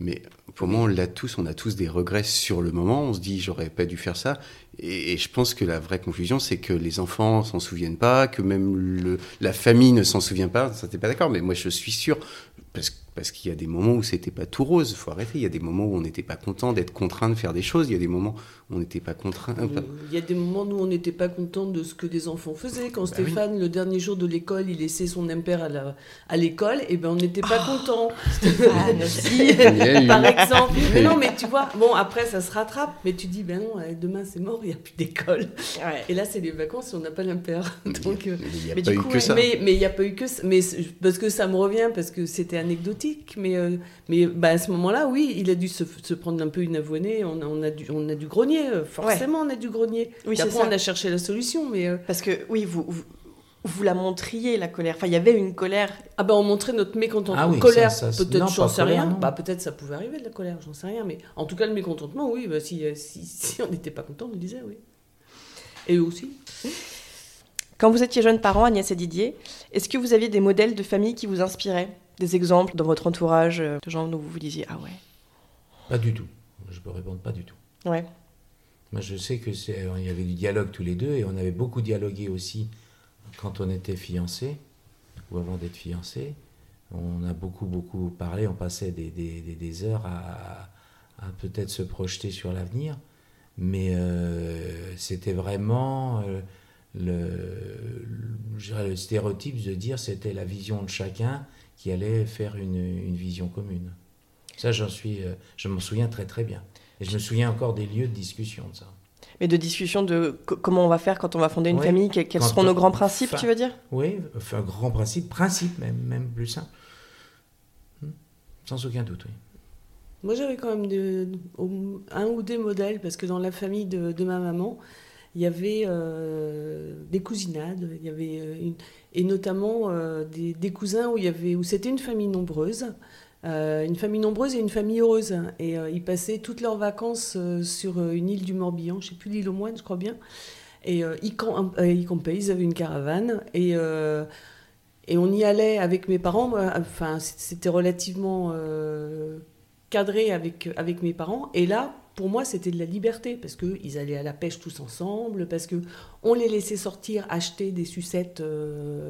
Mais pour moi, on l'a tous, on a tous des regrets sur le moment. On se dit, j'aurais pas dû faire ça. Et, je pense que la vraie conclusion, c'est que les enfants s'en souviennent pas, que même la famille ne s'en souvient pas. Ça, t'es pas d'accord, mais moi, je suis sûr. Parce, qu'il y a des moments où c'était pas tout rose. faut arrêter. Il y a des moments où on n'était pas content d'être contraint de faire des choses. Il y a des moments on n'était pas contraint. Euh, Il y a des moments où on n'était pas content de ce que les enfants faisaient. Quand Bah oui. Stéphane, le dernier jour de l'école, il laissait son impair à la- à l'école, et ben on n'était pas Oh. content. Ah, mais si. Il y a eu- <laughs> Par exemple. Mais non, mais tu vois, bon, après ça se rattrape, mais tu dis, ben non, euh, demain c'est mort, il n'y a plus d'école. Ouais. Et là, c'est les vacances et on n'a pas l'impair. Donc, euh, Mais il n'y a Mais pas du eu coup, que ouais, ça. mais mais il n'y a pas eu que ça. Mais parce que ça me revient, parce que c'était anecdotique. Mais, euh, mais bah, à ce moment-là, oui, il a dû se, se prendre un peu une avoinée. On a, on a, dû, on a dû grogner. Euh, Forcément, on a dû grogner. Oui, c'est après, ça. on a cherché la solution. Mais euh, Parce que oui, vous, vous, vous la montriez la colère. Enfin, il y avait une colère. ah bah, on montrait notre mécontentement. Ah oui, colère, ça, ça, non, peut-être, j'en sais rien. non. Bah, peut-être ça pouvait arriver de la colère, j'en sais rien. Mais en tout cas, le mécontentement, oui. Bah, si, euh, si, <laughs> si on n'était pas content, on le disait, oui. Et eux aussi. Quand vous étiez jeunes parents, Agnès et Didier, est-ce que vous aviez des modèles de famille qui vous inspiraient? Des exemples dans votre entourage de gens où vous vous disiez Ah ouais. Pas du tout. Je peux répondre pas du tout. Ouais. Moi, je sais que c'est, il y avait du dialogue tous les deux et on avait beaucoup dialogué aussi quand on était fiancés ou avant d'être fiancés. On a beaucoup, beaucoup parlé. On passait des, des- des- heures à, à peut-être se projeter sur l'avenir. Mais euh, c'était vraiment euh, le, le- stéréotype de dire c'était la vision de chacun qui allait faire une, une vision commune. Ça, j'en suis, euh, je m'en souviens très très bien. Et je me souviens encore des lieux de discussion de ça. Mais de discussion de co- comment on va faire quand on va fonder une famille, que- quels Quand seront on- nos grands principes, enfin, tu veux dire? Oui, enfin, grand principe, principe même, même plus simple. Hmm. Sans aucun doute, oui. Moi, j'avais quand même de- un ou des modèles, parce que dans la famille de, de ma maman, il y avait euh, des cousinades, il y avait euh, une- et notamment euh, des, des cousins où il y avait où c'était une famille nombreuse, euh, une famille nombreuse et une famille heureuse. Et euh, ils passaient toutes leurs vacances euh, sur une île du Morbihan, je sais plus l'île aux moines, je crois bien. Et ils, camp- ils campaient, ils avaient une caravane et et on y allait avec mes parents. Enfin, c'était relativement cadré avec, avec mes parents. Et là, pour moi, c'était de la liberté parce qu'ils allaient à la pêche tous ensemble, parce que on les laissait sortir, acheter des sucettes,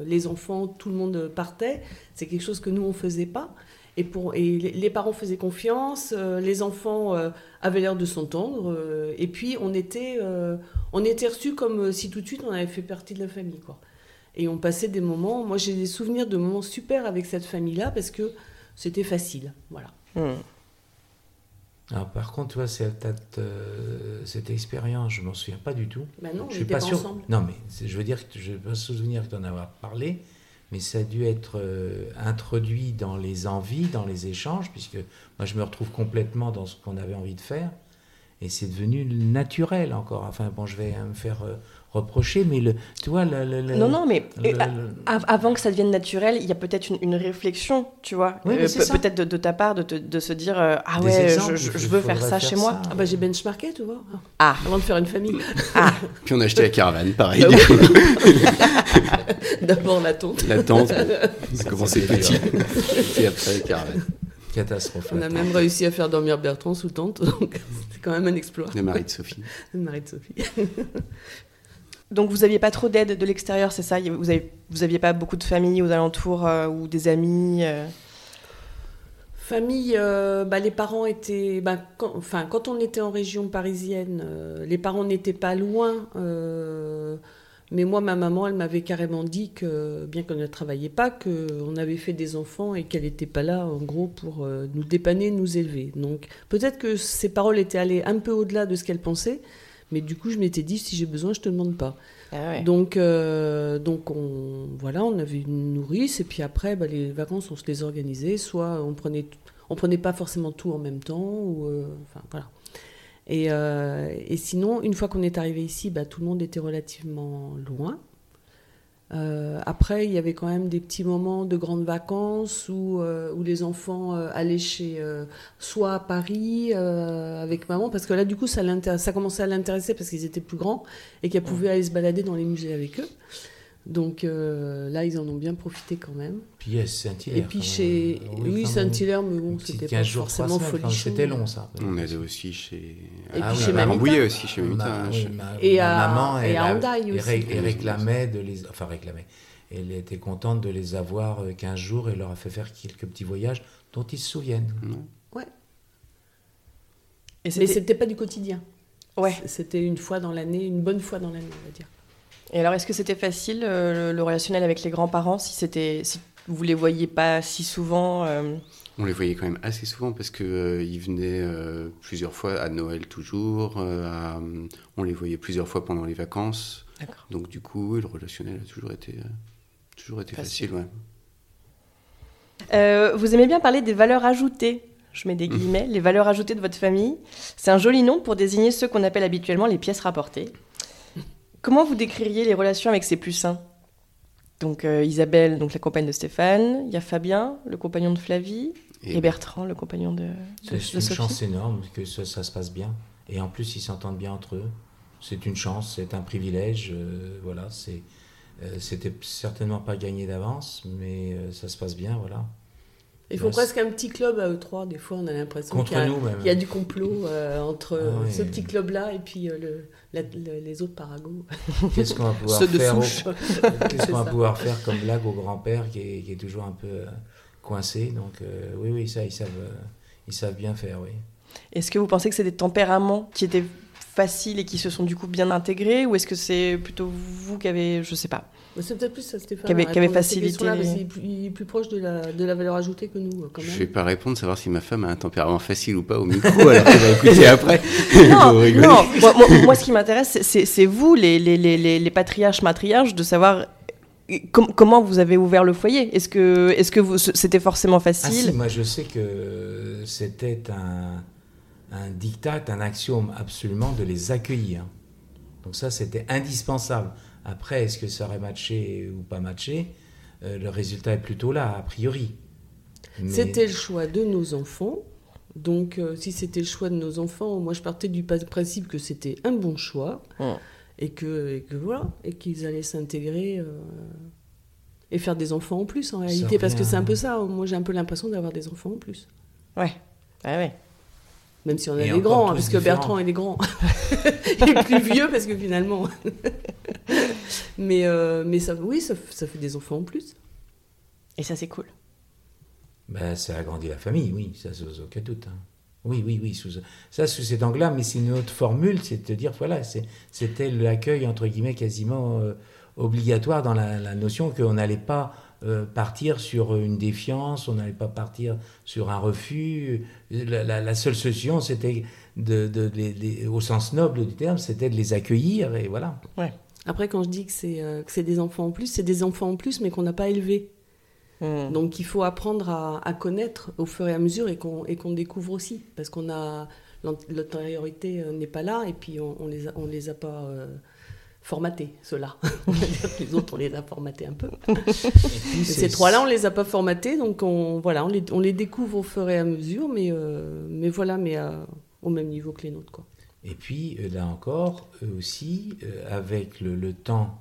les enfants, tout le monde partait. C'est quelque chose que nous, on faisait pas. Et, pour, et les parents faisaient confiance, euh, les enfants euh, avaient l'air de s'entendre. euh, et puis, on était, on était reçus comme si tout de suite, on avait fait partie de la famille. Quoi. Et on passait des moments, moi j'ai des souvenirs de moments super avec cette famille-là parce que c'était facile. Voilà. Alors, par contre, tu vois, cette, euh, cette expérience, je m'en souviens pas du tout. Bah non, on je suis pas sûr. ensemble. Non, mais je veux dire que je ne pas souvenir d'en avoir parlé, mais ça a dû être euh, introduit dans les envies, dans les échanges, puisque moi, je me retrouve complètement dans ce qu'on avait envie de faire, et c'est devenu naturel encore. Enfin, bon, je vais me faire euh, reprocher, mais le, tu vois, le, Non, non, mais le- euh, avant que ça devienne naturel, il y a peut-être une, une réflexion, tu vois, Oui, mais Euh, c'est pe- ça. peut-être de, de ta part, de, te- de se dire euh, ah Des ouais, exemples, je, je- il je veux faire ça faire chez moi. Ah bah j'ai benchmarké, tu vois, Ah, avant de faire une famille. ah, <laughs> Puis on a acheté la caravane, pareil. <laughs> <laughs> <laughs> D'abord la tente. la tente, ça a commencé c'est petit. Et après caravane. catastrophe. On a même réussi à faire dormir Bertrand sous tente, <laughs> donc c'est quand même un exploit. Le mari de Sophie. Le mari de Sophie. <laughs> donc vous aviez pas trop d'aide de l'extérieur, c'est ça? Vous avez, vous aviez pas beaucoup de familles aux alentours euh, ou des amis euh? Famille, euh, bah, les parents étaient. bah, quand, enfin, quand on était en région parisienne, euh, les parents n'étaient pas loin. Mais moi, ma maman, elle m'avait carrément dit que, bien qu'elle ne travaillait pas, qu'on avait fait des enfants et qu'elle n'était pas là, en gros, pour euh, nous dépanner, nous élever. Donc, peut-être que ces paroles étaient allées un peu au-delà de ce qu'elle pensait. Mais du coup, je m'étais dit, si j'ai besoin, je te demande pas. Ah ouais. Donc, euh, donc on, voilà, on avait une nourrice et puis après, bah, les vacances, on se les organisait. Soit on prenait, on prenait pas forcément tout en même temps, ou euh, enfin voilà. Et, euh, et sinon, une fois qu'on est arrivé ici, bah, tout le monde était relativement loin. Euh, après, il y avait quand même des petits moments de grandes vacances où, euh, où les enfants euh, allaient chez, soit à Paris avec maman, parce que là, du coup, ça, ça commençait à l'intéresser parce qu'ils étaient plus grands et qu'elle pouvait aller se balader dans les musées avec eux. Donc euh, là, ils en ont bien profité quand même. Puis yes, Saint-Hilaire. et puis chez. Oui, même. Saint-Hilaire, mais bon, c'était 15 pas forcément folichon. C'était long, ça. On allait aussi chez. Et Ah puis oui, chez Mamita. Rambouillet aussi, chez Ma- Mamita. oui, chez- ma, Et ma à- maman, et elle, à elle aussi. ré- elle réclamait de les, enfin réclamait. Elle était contente de les avoir euh, 15 jours et leur a fait faire quelques petits voyages dont ils se souviennent. Ouais. Et Mais c'était- c'était pas du quotidien. ouais. C'était une fois dans l'année, une bonne fois dans l'année, on va dire. Et alors, est-ce que c'était facile euh, le, le relationnel avec les grands-parents si c'était, si vous les voyiez pas si souvent euh, On les voyait quand même assez souvent parce que euh, ils venaient euh, plusieurs fois à Noël toujours. à- on les voyait plusieurs fois pendant les vacances. Donc du coup, le relationnel a toujours été, toujours été Facile. facile. ouais. Vous aimez bien parler des valeurs ajoutées. Je mets des guillemets. Les valeurs ajoutées de votre famille. C'est un joli nom pour désigner ceux qu'on appelle habituellement les pièces rapportées. Comment vous décririez les relations avec ces plus sains Donc euh, Isabelle, donc la compagne de Stéphane. Il y a Fabien, le compagnon de Flavie. Et, Bertrand, le compagnon de, de, C'est une Sophie. chance énorme que ça, ça se passe bien. Et en plus, ils s'entendent bien entre eux. C'est une chance, c'est un privilège. euh, voilà, c'est, euh, c'était certainement pas gagné d'avance, mais ça se passe bien, voilà. Il faut Ouais, presque un petit club à eux trois. Des fois, on a l'impression qu'il y a, y du complot euh, entre Ah ce petit club-là et puis euh, le, la- le- les autres paragos. Qu'est-ce qu'on va <laughs> pouvoir Ceux de faire au- souche. <laughs> Qu'est-ce qu'on va pouvoir faire comme blague au grand-père qui est, qui est toujours un peu euh, coincé? Donc euh, oui, oui, ça, ils savent, ils savent bien faire, oui. Est-ce que vous pensez que c'est des tempéraments qui étaient faciles et qui se sont du coup bien intégrés Ou est-ce que c'est plutôt vous qui avez, je sais pas Mais C'est peut-être plus ça, Stéphane. Qui avait- facilité les- qu'il est plus- il est plus proche de la, de la valeur ajoutée que nous, euh, quand Je même. vais pas répondre, savoir si ma femme a un tempérament facile ou pas au micro, alors qu'elle va écouter <laughs> après. Non, non. Moi, moi- moi, ce qui m'intéresse, c'est- vous, les, les, les, les, les patriarches, matriarches, de savoir com- comment vous avez ouvert le foyer. Est-ce que, est que vous- c'était forcément Ah si, facile? moi je sais que c'était un, un diktat, un axiome absolument de les accueillir. Donc ça, c'était indispensable. Après, est-ce que ça aurait matché ou pas matché Euh, Le résultat est plutôt là, a priori. Mais- C'était le choix de nos enfants. Donc, euh, si c'était le choix de nos enfants, moi je partais du principe que c'était un bon choix Mm. et, que, et que voilà, et qu'ils allaient s'intégrer euh, et faire des enfants en plus en réalité, parce que c'est un peu ça. Moi j'ai un peu l'impression d'avoir des enfants en plus, Ouais. Ouais, ouais. Même si on a Et des grands, hein, parce que différents. Bertrand il est grand, <laughs> il est plus vieux parce que finalement, <laughs> mais euh, mais ça, oui, ça, ça fait des enfants en plus. Et ça, c'est cool. Ben, ça agrandit la famille, oui, ça sans aucun doute. hein. Oui, oui, oui, sous, ça sous cet angle-là, mais c'est une autre formule, c'est de te dire, voilà, c'est- c'était l'accueil, entre guillemets, quasiment euh, obligatoire dans la, la notion qu'on n'allait pas euh, partir sur une défiance, on n'allait pas partir sur un refus. La, la- la seule solution, c'était, de, au sens noble du terme, c'était de les accueillir et voilà. Après, quand je dis que c'est euh, que c'est des enfants en plus, c'est des enfants en plus, mais qu'on n'a pas élevés. Hmm. Donc il faut apprendre à, à connaître au fur et à mesure et qu'on et qu'on découvre aussi. Parce qu'on a. l'ant- L'antériorité euh, n'est pas là et puis on, on les a, on les a pas euh, formatés, ceux-là. <laughs> Les autres, on les a formatés un peu. Et ces trois-là, on les a pas formatés, donc on, voilà, on, les, on les découvre au fur et à mesure, mais, euh, mais voilà, mais à- au même niveau que les nôtres. Quoi. Et puis, euh, là encore, eux aussi, euh, avec le, le temps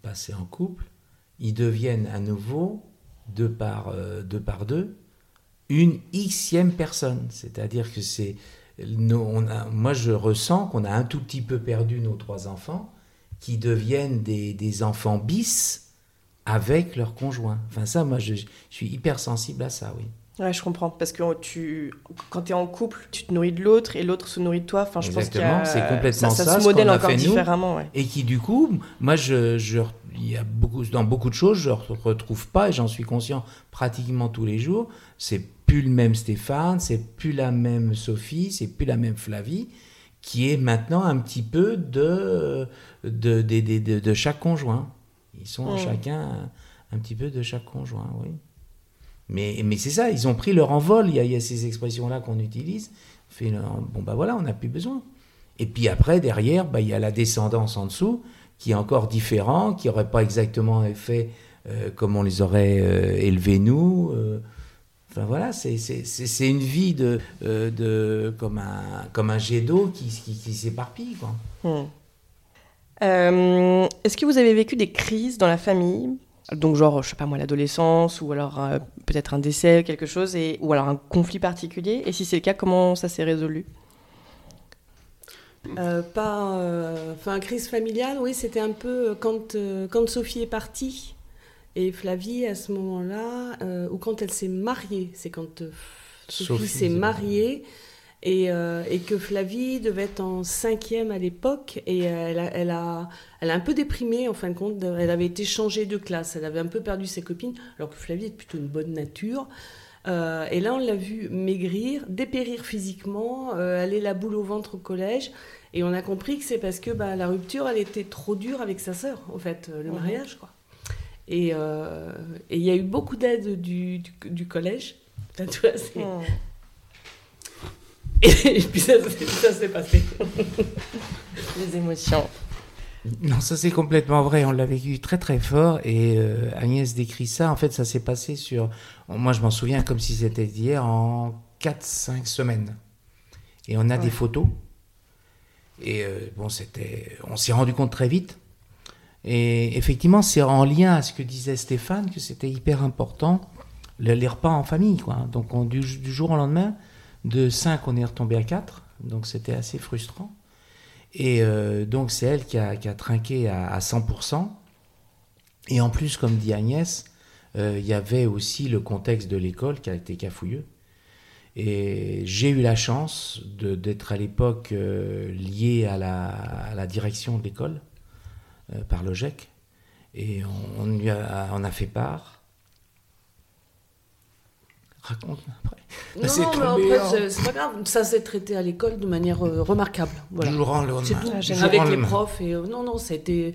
passé en couple, ils deviennent à nouveau, deux par, euh, deux, par deux, une xième personne. C'est-à-dire que c'est... nos- on a- moi, je ressens qu'on a un tout petit peu perdu nos trois enfants, qui deviennent des, des enfants bis avec leur conjoint. Enfin, ça, moi, je, je suis hyper sensible à ça, oui. Ouais, je comprends. Parce que tu, quand tu es en couple, tu te nourris de l'autre et l'autre se nourrit de toi. Enfin, je pense Exactement, c'est complètement ça, ça, se ce modèle encore différemment. Ouais. et qui du coup, moi, je, je- il y a beaucoup, dans beaucoup de choses, je ne retrouve pas, et j'en suis conscient pratiquement tous les jours, c'est plus le même Stéphane, c'est plus la même Sophie, c'est plus la même Flavie, qui est maintenant un petit peu de, de, de, de- de- de chaque conjoint. Ils sont Mm. chacun un, petit peu de chaque conjoint, oui. Mais, mais c'est ça, ils ont pris leur envol, il y a, il y a ces expressions-là qu'on utilise. On fait, bon, bah voilà, on n'a plus besoin. Et puis après, derrière, bah, il y a la descendance en dessous, qui est encore différent, qui n'aurait pas exactement fait euh, comme on les aurait euh, élevés nous. euh. Enfin voilà, c'est- c'est c'est- c'est une vie de, euh, de, comme, un, comme un jet d'eau qui, qui, qui s'éparpille. quoi. Hmm. Euh, Est-ce que vous avez vécu des crises dans la famille? Donc genre, je sais pas moi, l'adolescence, ou alors euh, peut-être un décès, quelque chose, et, ou alors un conflit particulier? Et si c'est le cas, comment ça s'est résolu? Euh, pas, euh, enfin, crise familiale, oui, c'était un peu quand, euh, quand Sophie est partie et Flavie à ce moment-là, euh, ou quand elle s'est mariée, c'est quand euh, Sophie, s'est mariée et, euh, et que Flavie devait être en cinquième à l'époque et elle a, elle, a, elle a un peu déprimé en fin de compte, elle avait été changée de classe, elle avait un peu perdu ses copines, alors que Flavie est plutôt une bonne nature. Euh, et là, on l'a vu maigrir, dépérir physiquement, euh, aller la boule au ventre au collège. Et on a compris que c'est parce que bah, la rupture, elle était trop dure avec sa sœur, en fait, le Mhm. mariage, quoi. Et euh, et il y a eu beaucoup d'aide du, du, du collège. Enfin, <laughs> tu vois, c'est- Hmm. Et puis ça, s'est- ça s'est passé. <laughs> Les émotions. Non, ça c'est complètement vrai. On l'a vécu très très fort et euh, Agnès décrit ça. En fait, ça s'est passé sur. Moi, je m'en souviens comme si c'était hier en 4-5 semaines. Et on a des photos. Et euh, bon, c'était. On s'est rendu compte très vite. Et effectivement, c'est en lien à ce que disait Stéphane que c'était hyper important le- les repas en famille, quoi. Donc, on- du, jour au lendemain, de 5, on est retombé à 4. Donc, c'était assez frustrant. Et euh, donc, c'est elle qui a, trinqué à, à 100%. Et en plus, comme dit Agnès, euh, il y avait aussi le contexte de l'école qui a été cafouilleux. Et j'ai eu la chance d'être à l'époque euh, lié à la, direction de l'école par le GEC. Et on, on lui a, on a fait part. Raconte après. Non, c'est non, mais en- c'est- c'est pas grave. Ça s'est traité à l'école de manière euh, remarquable. Voilà. Du jour au lendemain. C'est tout. Ah, Avec les profs et euh, non non c'était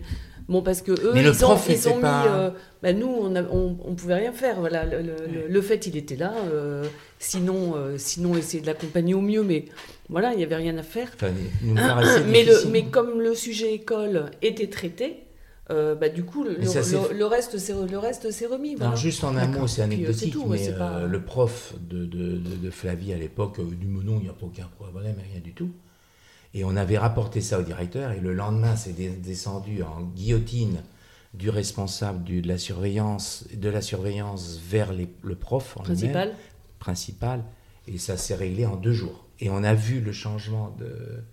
bon parce que eux Mais le ils ont, ils ont mis pas- euh, bah, nous on, a- on on pouvait rien faire voilà. Le, le- le- le fait il était là euh, sinon euh, sinon essayer de l'accompagner au mieux mais voilà il y avait rien à faire. Enfin, <coughs> mais le mais comme le sujet école était traité euh, bah, du coup le, le- c'est- le reste s'est le reste s'est remis voilà. Alors, juste en un mot, c'est c'est anecdotique, tout, mais c'est pas- euh, le prof de, de, de- de Flavie à l'époque, euh, du Monon, il n'y a pas aucun problème, rien du tout. Et on avait rapporté ça au directeur, et le lendemain, c'est descendu en guillotine du responsable du- de, la surveillance, de la surveillance vers les- le prof en principal principal, et ça s'est réglé en deux jours. Et on a vu le changement de,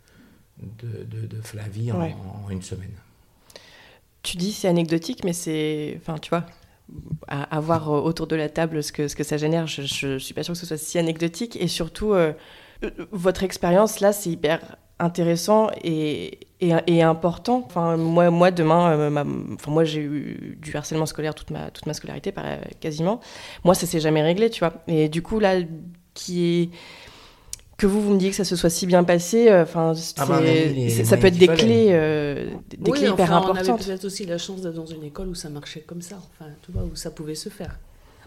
de, de- de Flavie en- Ouais. en une semaine. Tu dis c'est anecdotique, mais c'est. Enfin, tu vois, à, à voir euh, autour de la table ce que, ce que ça génère, je, je suis pas sûre que ce soit si anecdotique. Et surtout, euh, euh, votre expérience là, c'est hyper intéressant et, et, et important. Enfin, moi, moi demain, euh, ma- enfin, moi, j'ai eu du harcèlement scolaire toute ma, toute ma scolarité, par- quasiment. Moi, ça s'est jamais réglé, tu vois. Et du coup, là, qui est que vous, vous me dites que ça se soit si bien passé, euh, enfin, Ah bah, ça peut être des clés, euh, des Oui, clés hyper enfin, On avait importantes. peut-être aussi la chance d'être dans une école où ça marchait comme ça, enfin, tu vois, où ça pouvait se faire.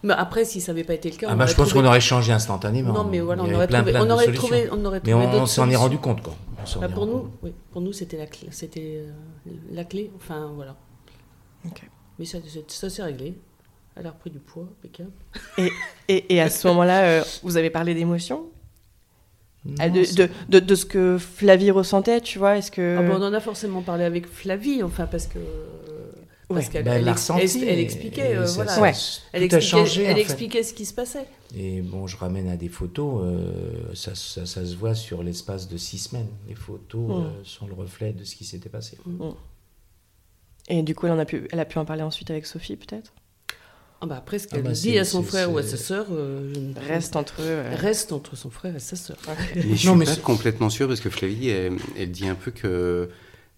Mais après, si ça n'avait pas été le cas, Ah on bah, je pense trouvé- qu'on aurait changé instantanément. Non, mais voilà, on aurait plein, trouvé, plein on aurait trouvé, on aurait Mais on, s'en est rendu compte, quoi. Bah, pour nous, oui, pour nous, c'était la clé, c'était euh, la clé. Enfin, voilà. Ok. Mais ça, ça, ça s'est réglé. Elle a repris du poids, impeccable. Et, et à ce moment-là, euh, vous avez parlé d'émotions Ah, Non, de, c'est- de, de, de ce que Flavie ressentait, tu vois Est-ce que Ah bon, on en a forcément parlé avec Flavie, enfin, parce que. Parce Ouais. qu'elle bah, elle elle elle- expliquait, et euh, ça- voilà. ça- Ouais. Elle expliquait, changé, elle en fait. expliquait ce qui se passait. Et bon, je ramène à des photos, euh, ça, ça- ça se voit sur l'espace de six semaines. Les photos Mm. euh, sont le reflet de ce qui s'était passé. Et du coup, elle, en a pu, elle a pu en parler ensuite avec Sophie, peut-être? Ah bah après, ce Ah qu'elle bah, dit à son frère ou à sa sœur, euh, Reste entre eux. reste entre son frère et sa sœur. Mais je Non, suis mais pas complètement sûr parce que Flavie, elle, elle dit un peu que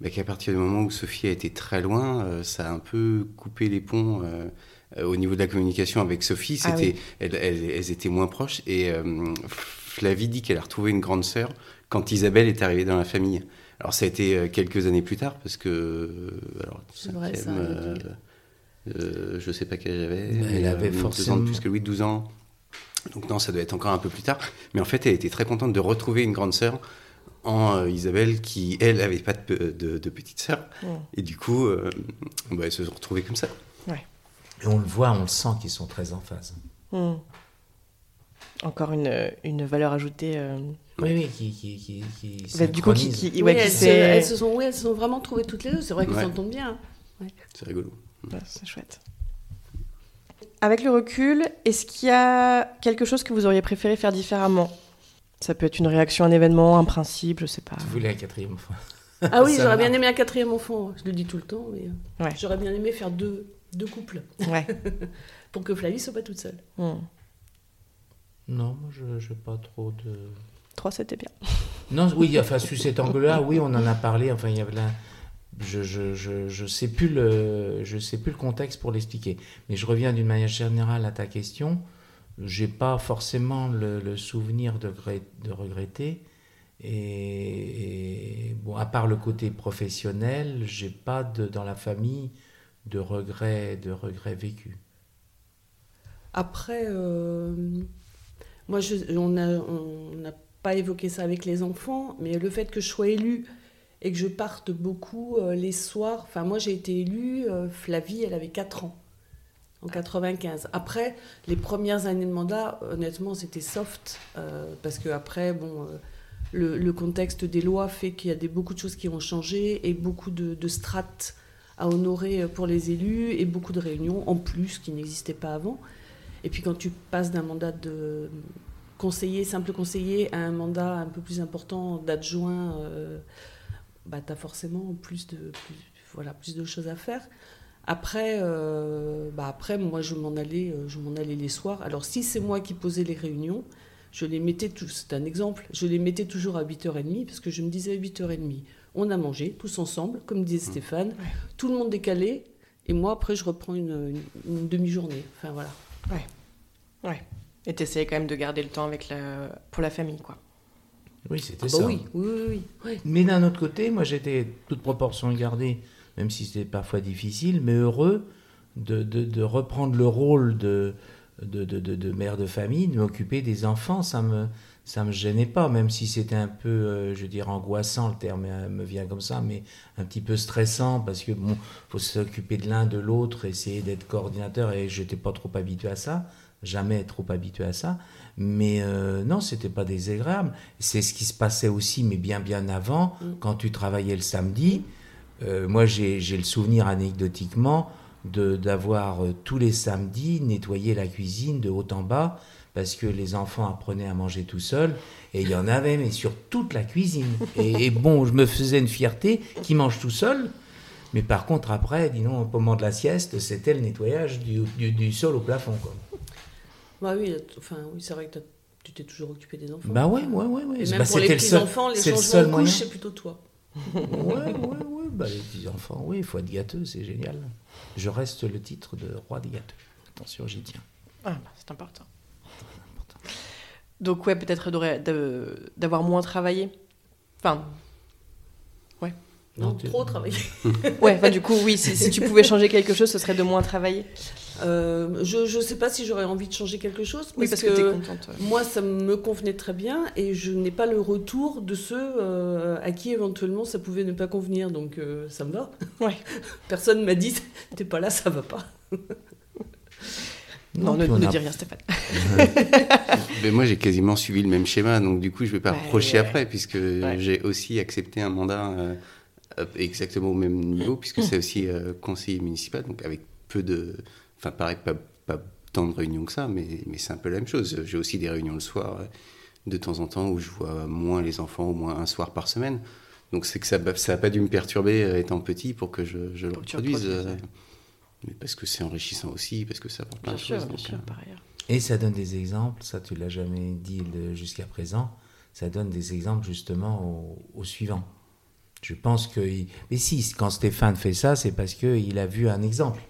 bah, qu'à partir du moment où Sophie a été très loin, euh, ça a un peu coupé les ponts euh, euh, au niveau de la communication avec Sophie. Ah elles, elles- elles étaient moins proches et euh, Flavie dit qu'elle a retrouvé une grande sœur quand Isabelle est arrivée dans la famille. Alors ça a été quelques années plus tard parce que alors, C'est vrai, ça euh, je sais pas quel âge j'avais. Elle avait deux ans forcément- de plus que lui, 12 ans. Donc non, ça doit être encore un peu plus tard. Mais en fait, elle était très contente de retrouver une grande sœur en euh, Isabelle qui, elle, avait pas de, pe- de, de petite sœur. Mm. Et du coup, euh, bah, elles se sont retrouvées comme ça. Et on le voit, on le sent qu'ils sont très en phase. hmm. Encore une, une valeur ajoutée. euh, Oui, oui, qui, qui, qui, qui bah, du coup, qui, qui, Oui, ouais, elles, se, s'est- elles se sont, oui, elles se sont vraiment trouvées toutes les deux. C'est vrai qu'elles Ouais. s'entendent bien. C'est rigolo. C'est chouette. Avec le recul, est-ce qu'il y a quelque chose que vous auriez préféré faire différemment? Ça peut être une réaction à un événement, un principe, je sais pas. Tu voulais un quatrième enfant. Ah oui, <laughs> j'aurais bien aimé un quatrième enfant. Je le dis tout le temps, mais euh, Ouais. j'aurais bien aimé faire deux, deux couples Ouais. <laughs> pour que Flavie soit pas toute seule. Hmm. Non, moi, je n'ai pas trop de... Trois, c'était bien. <laughs> Non, oui, enfin, sous cet angle-là, oui, on en a parlé. Enfin, il y avait là... Je je, je, je sais plus le je sais plus le contexte pour l'expliquer. Mais je reviens d'une manière générale à ta question. J'ai pas forcément le, souvenir de, regretter. Et, bon, à part le côté professionnel, j'ai pas dans la famille de regrets de regrets vécus. Après, euh, moi, je- on n'a on n'a pas évoqué ça avec les enfants, mais le fait que je sois élue et que je parte beaucoup euh, les soirs. Enfin, moi, j'ai été élue, euh, Flavie, elle avait 4 ans, en 95. Après, les premières années de mandat, honnêtement, c'était soft, euh, parce que après, bon. euh, le, contexte des lois fait qu'il y a des, beaucoup de choses qui ont changé et beaucoup de, strates à honorer pour les élus et beaucoup de réunions en plus qui n'existaient pas avant. Et puis quand tu passes d'un mandat de conseiller, simple conseiller, à un mandat un peu plus important d'adjoint, euh, bah, tu as forcément plus de, voilà, plus de choses à faire. Après, euh, bah après moi, je m'en allais, euh, je m'en allais les soirs. Alors, si c'est moi qui posais les réunions, je les mettais, tout- c'est un exemple, je les mettais toujours à 8h30 parce que je me disais à 8h30, on a mangé tous ensemble, comme disait Stéphane, tout le monde décalé, et moi, après, je reprends une, une- une demi-journée. Enfin, voilà. Ouais. Et t'essayais quand même de garder le temps avec la... pour la famille, quoi. Oui, c'était Ah ça. bah oui, oui, oui, oui. Ouais. Mais d'un autre côté, moi j'étais toute proportion gardée, même si c'était parfois difficile, mais heureux de, de, de reprendre le rôle de, de, mère de famille, de m'occuper des enfants. Ça me, ça me gênait pas, même si c'était un peu, euh, je veux dire, angoissant, le terme euh, me vient comme ça, mais un petit peu stressant parce que bon, faut s'occuper de l'un, de l'autre, essayer d'être coordinateur et j'étais pas trop habitué à ça, jamais trop habitué à ça. Mais euh, non, c'était pas désagréable. C'est ce qui se passait aussi, mais bien bien avant, Mm. quand tu travaillais le samedi. Euh, moi, j'ai le souvenir anecdotiquement d'avoir euh, tous les samedis nettoyé la cuisine de haut en bas parce que les enfants apprenaient à manger tout seuls et il y en avait mais sur toute la cuisine et, et bon je me faisais une fierté qu'ils mangent tout seuls mais par contre après dis donc au moment de la sieste c'était le nettoyage du, du, du sol au plafond quoi. Bah oui, enfin, oui c'est vrai que tu t'es toujours occupé des enfants. bah ouais ouais ouais ouais Et Bah, même pour les c'était le petits seul enfants, les changements seul de couche, c'est plutôt toi. Ouais, ouais, ouais. Bah, les petits enfants, oui, il faut être gâteux, c'est génial. Je reste le titre de roi des gâteux. Attention, j'y tiens. Ah, bah, c'est important. Donc, ouais, peut-être d'avoir moins travaillé. Enfin, Non, tu- trop travailler. ouais, enfin, du coup, oui, si, si tu pouvais changer quelque chose, ce serait de moins travailler. Euh, je ne sais pas si j'aurais envie de changer quelque chose. Oui, parce que, t'es contente. Moi, ça me convenait très bien et je n'ai pas le retour de ceux euh, à qui éventuellement ça pouvait ne pas convenir. Donc euh, ça me va. Ouais. <laughs> Personne m'a dit <laughs> t'es pas là, ça va pas. <laughs> Non, ne, ne a- dis rien, Stéphane. Mais moi, j'ai quasiment suivi le même schéma, donc du coup, je vais pas Ouais, reprocher ouais. après, puisque Ouais. j'ai aussi accepté un mandat exactement au même niveau, puisque c'est aussi euh, conseiller municipal, donc avec peu de. Enfin, pareil, pas, pas tant de réunions que ça, mais, mais c'est un peu la même chose. J'ai aussi des réunions le soir, euh, de temps en temps, où je vois moins les enfants, au moins un soir par semaine. Donc c'est que ça n'a pas dû me perturber euh, étant petit pour que je, je le reproduise. euh, mais parce que c'est enrichissant aussi, parce que ça apporte plein de choses. bien donc, sûr, euh, par ailleurs. Et ça donne des exemples, ça tu l'as jamais dit jusqu'à présent, ça donne des exemples justement au, au suivant. Je pense que... il- Mais si, quand Stéphane fait ça, c'est parce qu'il a vu un exemple.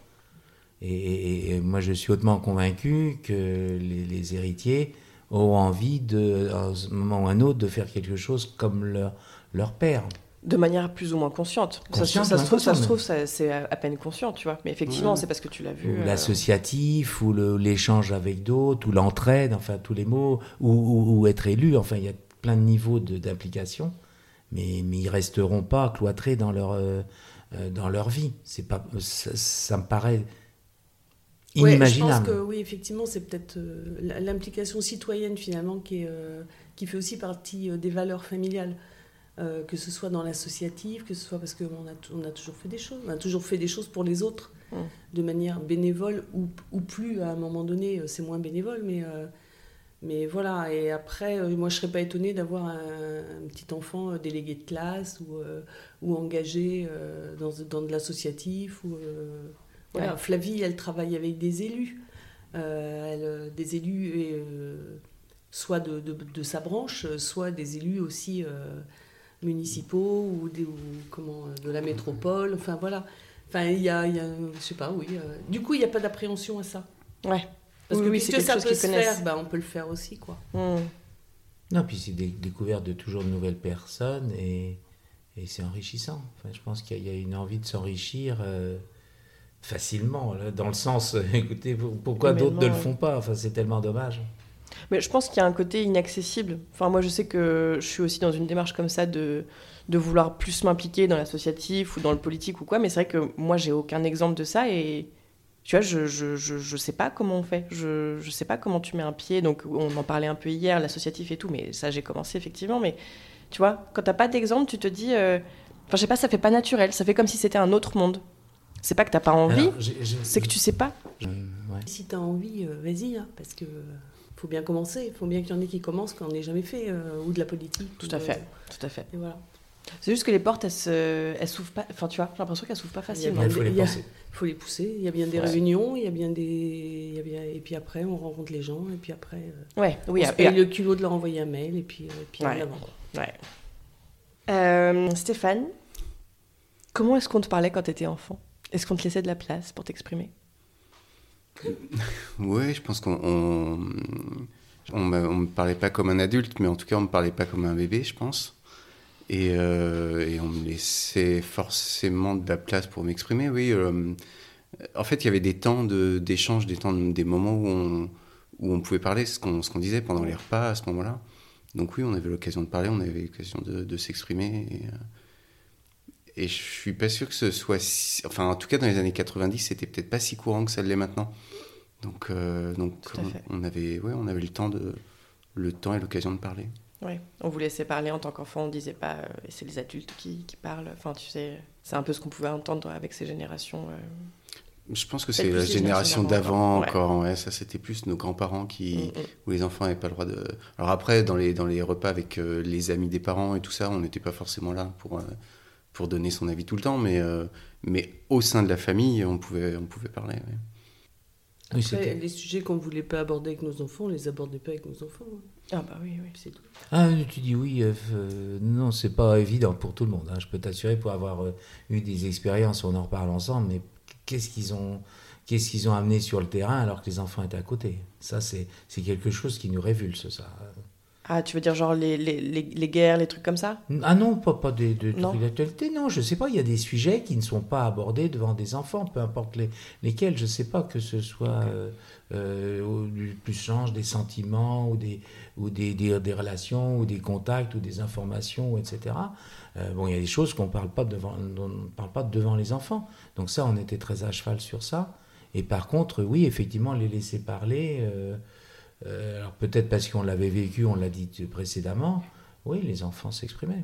Et, moi, je suis hautement convaincu que les, les héritiers ont envie, de, à un moment ou un autre, de faire quelque chose comme leur, leur père. De manière plus ou moins consciente. Ça, se- Consciente, ça, se trouve, ça se trouve, c'est à à peine conscient, tu vois. Mais effectivement, c'est parce que tu l'as vu. ou euh, l'associatif, ou l'échange avec d'autres, ou l'entraide, enfin tous les mots, ou, ou- ou être élu, enfin il y a plein de niveaux d'implication, mais, mais ils resteront pas cloîtrés dans leur, euh, euh, dans leur vie. C'est pas, ça, ça me paraît Ouais, inimaginable. je pense que oui, effectivement, c'est peut-être euh, l'implication citoyenne finalement qui, est, euh, qui fait aussi partie euh, des valeurs familiales. Que ce soit dans l'associatif, que ce soit parce qu'on a, on a toujours fait des choses, on a toujours fait des choses pour les autres Mm. de manière bénévole ou, ou plus à un moment donné, c'est moins bénévole, mais, mais voilà. Et après, moi je serais pas étonnée d'avoir un, un petit enfant délégué de classe ou, ou engagé dans, dans de l'associatif. Ou, voilà. Ouais. Flavie, elle travaille avec des élus, Euh, elle, euh, des élus et, euh, soit de, de, de sa branche, soit des élus aussi euh, municipaux ou, des, ou comment, de la métropole. Enfin voilà. Enfin, il y a, il y a, je sais pas, oui. euh, du coup, il n'y a pas d'appréhension à ça. Ouais. Parce Oui, que oui, puisque ça peut se connaissent. faire, bah, on peut le faire aussi, quoi. Hmm. Non, puis c'est des découvertes de toujours de nouvelles personnes et, et c'est enrichissant. Enfin, je pense qu'il y, a- il y a une envie de s'enrichir euh, facilement, dans le sens, euh, <laughs> écoutez, pour- pourquoi d'autres ne le font pas? Enfin, c'est tellement dommage. Mais je pense qu'il y a un côté inaccessible. Enfin, moi, je sais que je suis aussi dans une démarche comme ça de, de vouloir plus m'impliquer dans l'associatif ou dans le politique ou quoi. Mais c'est vrai que moi, j'ai aucun exemple de ça et tu vois, je, je, je, je sais pas comment on fait. Je, je sais pas comment tu mets un pied. Donc, on en parlait un peu hier, l'associatif et tout. Mais ça, j'ai commencé effectivement. Mais tu vois, quand t'as pas d'exemple, tu te dis. euh, Enfin, je sais pas, ça fait pas naturel. Ça fait comme si c'était un autre monde. C'est pas que t'as pas envie, c'est que tu sais pas. je- ouais. Si tu as envie, euh, vas-y, hein, parce que euh, faut bien commencer. Il faut bien qu'il y en ait qui commencent quand on n'ait jamais fait, euh, ou de la politique. Tout ou à de- fait. Tout à fait. Et voilà. C'est juste que les portes, elles, se... elles s'ouvrent pas. Enfin, tu vois, j'ai l'impression qu'elles s'ouvrent pas facilement. Il faut les Il a- faut les pousser. Il y a bien des Ouais. réunions, il y a bien des, il y a bien... et puis après on rencontre les gens, et puis après Ouais, oui, on se après- paye le culot de leur envoyer un mail, et puis, euh, puis Ouais. avant. Ouais. Euh, Stéphane, comment est-ce qu'on te parlait quand tu étais enfant? Est-ce qu'on te laissait de la place pour t'exprimer? <laughs> Ouais, je pense qu'on on, me, parlait pas comme un adulte, mais en tout cas on me parlait pas comme un bébé, je pense. Et, euh, on me laissait forcément de la place pour m'exprimer. Oui, euh, en fait, il y avait des temps d'échange, des des moments où on, où on pouvait parler, ce qu'on disait pendant les repas à ce moment-là. Donc oui, on avait l'occasion de parler, on avait l'occasion de, s'exprimer. Euh, et je suis pas sûr que ce soit, si- enfin en tout cas dans les années 90, c'était peut-être pas si courant que ça l'est maintenant. Donc, euh, donc on, avait, ouais, on avait le temps de, le temps et l'occasion de parler. Ouais. On vous laissait parler en tant qu'enfant, on disait pas euh, c'est les adultes qui, qui parlent. Enfin, tu sais, c'est un peu ce qu'on pouvait entendre avec ces générations. euh. Je pense que c'est la génération d'avant encore. Ouais, ça c'était plus nos grands-parents qui, Mm, mm. où les enfants n'avaient pas le droit de. Alors après, dans les dans les repas avec euh, les amis des parents et tout ça, on n'était pas forcément là pour pour donner son avis tout le temps, mais euh, mais au sein de la famille, on pouvait on pouvait parler. ouais. Oui, Après, c'était- les sujets qu'on voulait pas aborder avec nos enfants, on les abordait pas avec nos enfants. hein. Ah bah oui, oui. C'est tout. Ah, tu dis oui, euh, euh, non, c'est pas évident pour tout le monde. hein. Je peux t'assurer, pour avoir euh, eu des expériences, on en reparle ensemble, mais qu'est-ce qu'ils ont, qu'est-ce qu'ils ont amené sur le terrain alors que les enfants étaient à côté? Ça, c'est c'est quelque chose qui nous révulse, ça. Ah, tu veux dire genre les, les, les, les guerres, les trucs comme ça? Ah non, pas, pas des, des Non. trucs d'actualité, non, je sais pas, il y a des sujets qui ne sont pas abordés devant des enfants, peu importe les, lesquels, je sais pas, que ce soit euh, euh, du plus change des sentiments ou, des, ou des, des, des relations ou des contacts ou des informations, etc. Euh, bon, il y a des choses qu'on parle pas devant, dont on ne parle pas devant les enfants, donc ça, on était très à cheval sur ça. Et par contre, oui, effectivement, les laisser parler, euh, alors peut-être parce qu'on l'avait vécu, on l'a dit précédemment, oui, les enfants s'exprimaient.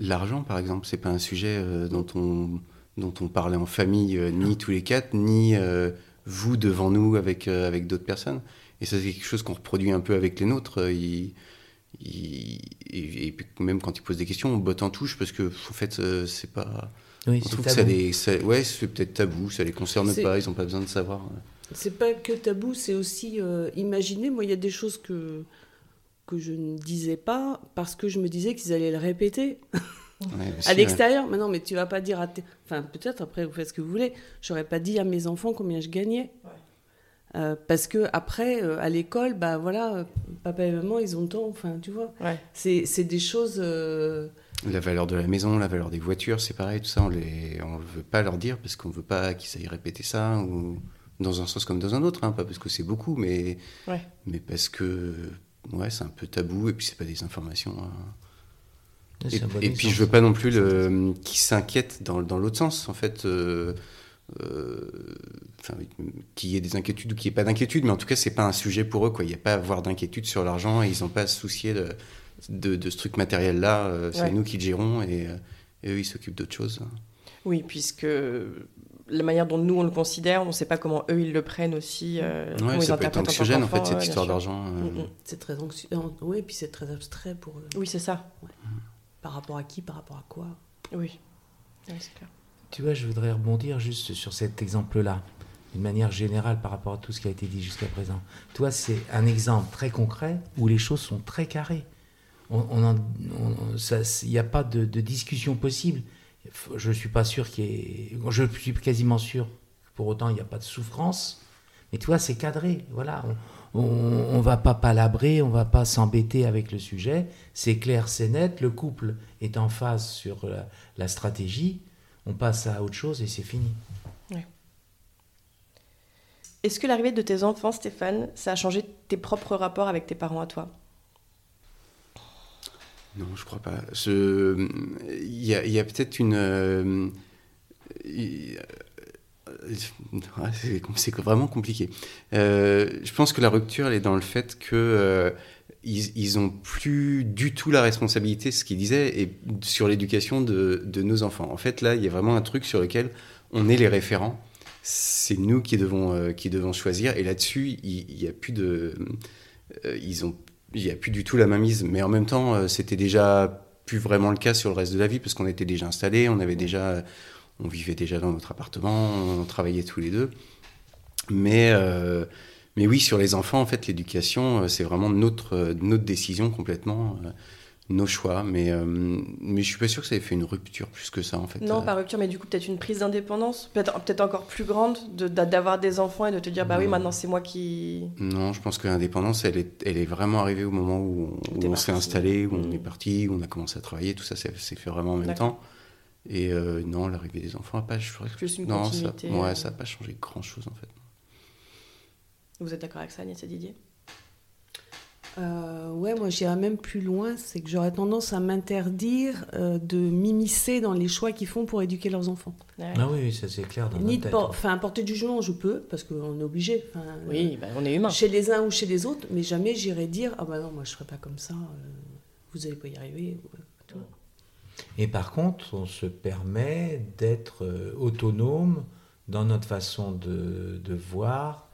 L'argent, par exemple, c'est pas un sujet euh, dont, on, dont on parlait en famille, euh, ni tous les quatre, ni euh, vous devant nous avec, euh, avec d'autres personnes. Et ça, c'est quelque chose qu'on reproduit un peu avec les nôtres. euh, et, même quand ils posent des questions, on botte en touche parce que, en fait, euh, c'est pas. Oui, On que ça tabou. les. ça- ouais, c'est peut-être tabou, ça les concerne pas, ils ont pas besoin de savoir. C'est pas que tabou, c'est aussi euh, imaginer. Moi, il y a des choses que, que je ne disais pas parce que je me disais qu'ils allaient le répéter <laughs> Ouais, à ouais. l'extérieur. Mais non, mais tu vas pas dire à tes... Enfin, peut-être après, vous faites ce que vous voulez. J'aurais pas dit à mes enfants combien je gagnais. Euh, parce que après, euh, à l'école, bah voilà, euh, papa et maman, ils ont le temps. Enfin, tu vois, Ouais. c'est c'est des choses. euh, La valeur de la maison, la valeur des voitures, c'est pareil, tout ça, on les, on veut pas leur dire parce qu'on veut pas qu'ils aillent répéter ça ou dans un sens comme dans un autre, hein, pas parce que c'est beaucoup, mais, Ouais. mais parce que ouais, c'est un peu tabou et puis c'est pas des informations. hein. Et, un bon et puis je veux pas non plus le, qu'ils s'inquiètent dans, dans l'autre sens, en fait. euh, euh, enfin, qu'il y ait des inquiétudes ou qu'il n'y ait pas d'inquiétude, mais en tout cas, c'est pas un sujet pour eux. quoi. Il n'y a pas à avoir d'inquiétude sur l'argent et ils n'ont pas à se soucier de, de, de ce truc matériel-là. euh, c'est Ouais. nous qui le gérons et, euh, et eux, ils s'occupent d'autre chose. Oui, puisque la manière dont nous on le considère, on ne sait pas comment eux ils le prennent aussi. euh, comment Ouais, ils ça peut être interprètent en anxiogène, en fait, cette ouais, histoire d'argent. euh, Mm, mm. c'est très anxieux. Oui, et puis c'est très abstrait pour eux. Oui, c'est ça. Par rapport à qui, par rapport à quoi? Oui. Ouais, c'est clair. Tu vois, je voudrais rebondir juste sur cet exemple-là, d'une manière générale par rapport à tout ce qui a été dit jusqu'à présent. Toi, c'est un exemple très concret où les choses sont très carrées. On, on Il n'y a pas de, de discussion possible. Je ne suis pas sûr qu'il y ait... Je suis quasiment sûr que pour autant, il n'y a pas de souffrance. Mais tu vois, c'est cadré. Voilà. On ne va pas palabrer, on va pas s'embêter avec le sujet. C'est clair, c'est net. Le couple est en phase sur la- la stratégie on passe à autre chose et c'est fini. Est-ce que l'arrivée de tes enfants, Stéphane, ça a changé tes propres rapports avec tes parents à toi? Non, je crois pas. Je- Il y a, il peut-être une. euh, il- Ouais, c'est vraiment compliqué. Euh, je pense que la rupture, elle est dans le fait que euh, plus du tout la responsabilité, ce qu'ils disaient, et sur l'éducation de, nos enfants. En fait, là, il y a vraiment un truc sur lequel on est les référents. C'est nous qui devons, euh, qui devons choisir. Et là-dessus, il n'y a plus de. euh, ils ont il n'y a plus du tout la mainmise. Mais en même temps, euh, c'était déjà plus vraiment le cas sur le reste de la vie, parce qu'on était déjà installés, on avait déjà, on vivait déjà dans notre appartement, on travaillait tous les deux. Mais, euh, mais oui, sur les enfants, en fait, l'éducation, euh, c'est vraiment notre, euh, notre décision complètement, euh, nos choix. Mais, euh, mais je suis pas sûr que ça ait fait une rupture plus que ça, en fait. Non, Euh, pas rupture, mais du coup peut-être une prise d'indépendance, peut-être peut encore plus grande, de- d'a- d'avoir des enfants et de te dire bah oui maintenant c'est moi qui. Non, je pense que l'indépendance, elle est, elle est vraiment arrivée au moment où on, s'est installé, où on Mm. est parti, où on a commencé à travailler, tout ça s'est fait vraiment en même temps. Et euh, non, l'arrivée des enfants n'a pas, je ferais- Plus une non, ça, ouais, euh. ça n'a pas changé grand chose en fait. Vous êtes d'accord avec ça, Agnès et Didier? Euh, ouais, moi j'irais même plus loin, c'est que j'aurais tendance à m'interdire euh, de m'immiscer dans les choix qu'ils font pour éduquer leurs enfants. Ouais. Ah oui, ça c'est clair dans Ni notre de tête. por- enfin, porter du jugement, je peux, parce qu'on est obligé. enfin, Oui, bah, on est humain. euh, Chez les uns ou chez les autres, mais jamais j'irais dire Ah bah non, moi je ferai pas comme ça, euh, vous n'allez pas y arriver. ou, euh, tu vois. Et par contre, on se permet d'être euh, autonome dans notre façon de, de voir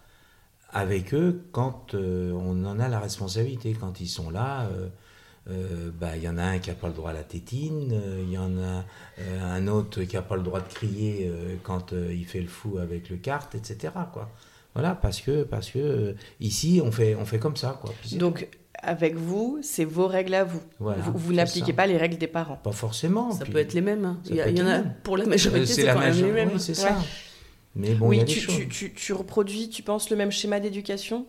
avec eux quand euh, on en a la responsabilité. Quand ils sont là, euh, euh, bah, il y en a un qui n'a pas le droit à la tétine, euh, il y en a euh, un autre qui n'a pas le droit de crier euh, quand euh, il fait le fou avec le kart, etc. Quoi. Voilà, parce que, parce que euh, ici, on fait, on fait comme ça. Quoi. Donc, avec vous, c'est vos règles à vous. Voilà, vous n'appliquez pas les règles des parents. Pas forcément. Ça puis- peut être les mêmes. hein. Il y, il en a pour la Euh, majorité, c'est la quand même les majorité, mêmes. oui, c'est Ouais. ça. Mais bon, il y oui, des tu, choses. tu, tu, tu reproduis, tu penses, le même schéma d'éducation?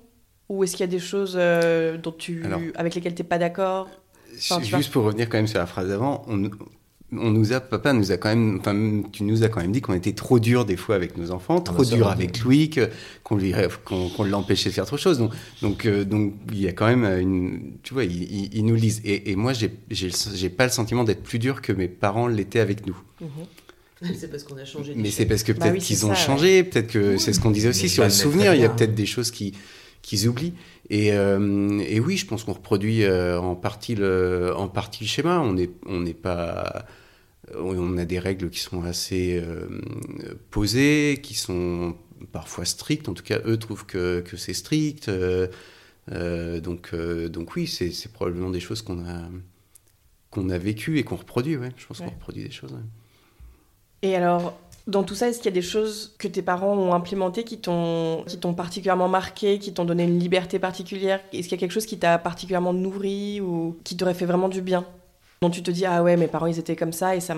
Ou est-ce qu'il y a des choses euh, dont tu, Alors. avec lesquelles tu n'es pas d'accord? Enfin, Juste pour revenir quand même sur la phrase d'avant, on, on nous a, papa nous a quand même, enfin, tu nous as quand même dit qu'on était trop dur des fois avec nos enfants, trop bah dur avec Louis, que- qu'on lui, qu'on, qu'on l'empêchait de faire trop de choses. Donc, donc, euh, donc, il y a quand même une, tu vois, ils, nous lisent. Et, et moi, j'ai, pas le sentiment d'être plus dur que mes parents l'étaient avec nous. <laughs> C'est parce qu'on a changé. Mais c'est parce que Bah peut-être oui, qu'ils ont ça, changé, peut-être que c'est ce qu'on disait aussi Mais sur le met souvenir. Il y a peut-être des choses qui qu'ils oublient. Et, euh, et oui, je pense qu'on reproduit euh, en partie le en partie le schéma. On n'est on n'est pas on a des règles qui sont assez euh, posées, qui sont parfois strictes. En tout cas, eux trouvent que, que c'est strict. Euh, euh, donc, euh, donc oui, c'est c'est probablement des choses qu'on a qu'on a vécues et qu'on reproduit. Ouais. Je pense Ouais. qu'on reproduit des choses. ouais. Et alors, dans tout ça, est-ce qu'il y a des choses que tes parents ont implémentées qui t'ont particulièrement marqué, qui t'ont donné une liberté particulière? Est-ce qu'il y a quelque chose qui t'a particulièrement nourri ou qui t'aurait fait vraiment du bien? Dont tu te dis, ah ouais, mes parents, ils étaient comme ça et ça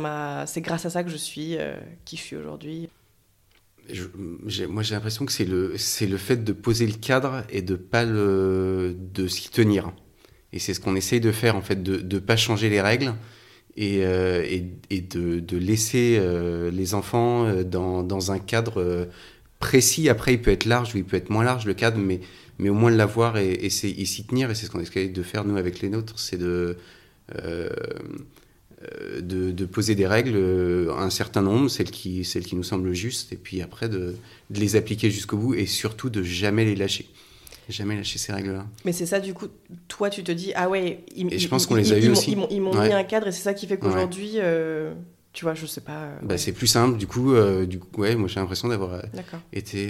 c'est grâce à ça que je suis euh, qui je suis aujourd'hui. Moi, j'ai l'impression que c'est le, le fait de poser le cadre et de pas le, de s'y tenir. Et c'est ce qu'on essaye de faire, en fait, de ne pas changer les règles et, euh, et, de, laisser euh, les enfants euh, dans, un cadre précis. Après, il peut être large ou il peut être moins large, le cadre, mais, mais au moins de l'avoir et, s'y tenir. Et c'est ce qu'on essaye de faire, nous, avec les nôtres, c'est de... de, poser des règles, un certain nombre, celles qui, celles qui nous semblent justes, et puis après de, de les appliquer jusqu'au bout, et surtout de jamais les lâcher. Jamais lâcher ces règles-là. Mais c'est ça, du coup, toi, tu te dis, ah ouais, ils, Et je pense qu'on les a m'ont- aussi. Ils m'ont, Ouais. mis un cadre et c'est ça qui fait Ouais. qu'aujourd'hui, euh, tu vois, je sais pas. euh, Bah, ouais. c'est plus simple, du coup, euh, du coup ouais, moi j'ai l'impression d'avoir été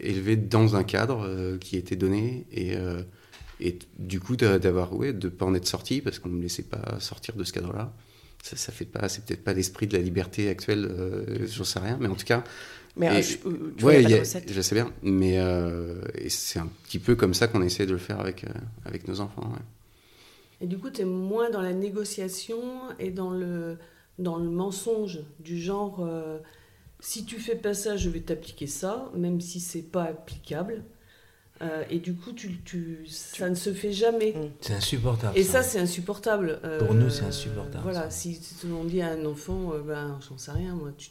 élevé dans un cadre qui était donné, et, et du coup d'a- d'avoir, ouais, de pas en être sorti, parce qu'on ne me laissait pas sortir de ce cadre-là. Ça, ça fait pas, c'est peut-être pas l'esprit de la liberté actuelle, j'en sais rien, mais en tout cas, Mais Et- euh, je, tu Ouais, il y a pas il y de a- recette. je sais bien, mais euh, c'est un petit peu comme ça qu'on essaie de le faire avec, euh, avec nos enfants. ouais. Et du coup, tu es moins dans la négociation et dans le, dans le mensonge, du genre euh, si tu fais pas ça, je vais t'appliquer ça, même si c'est pas applicable. Euh, et du coup, tu, tu, ça ne se fait jamais. Mm. C'est insupportable. Et ça, c'est insupportable. Euh, Pour nous, c'est insupportable, Voilà, ça. si si on dit à un enfant, euh, ben, j'en sais rien, moi, tu,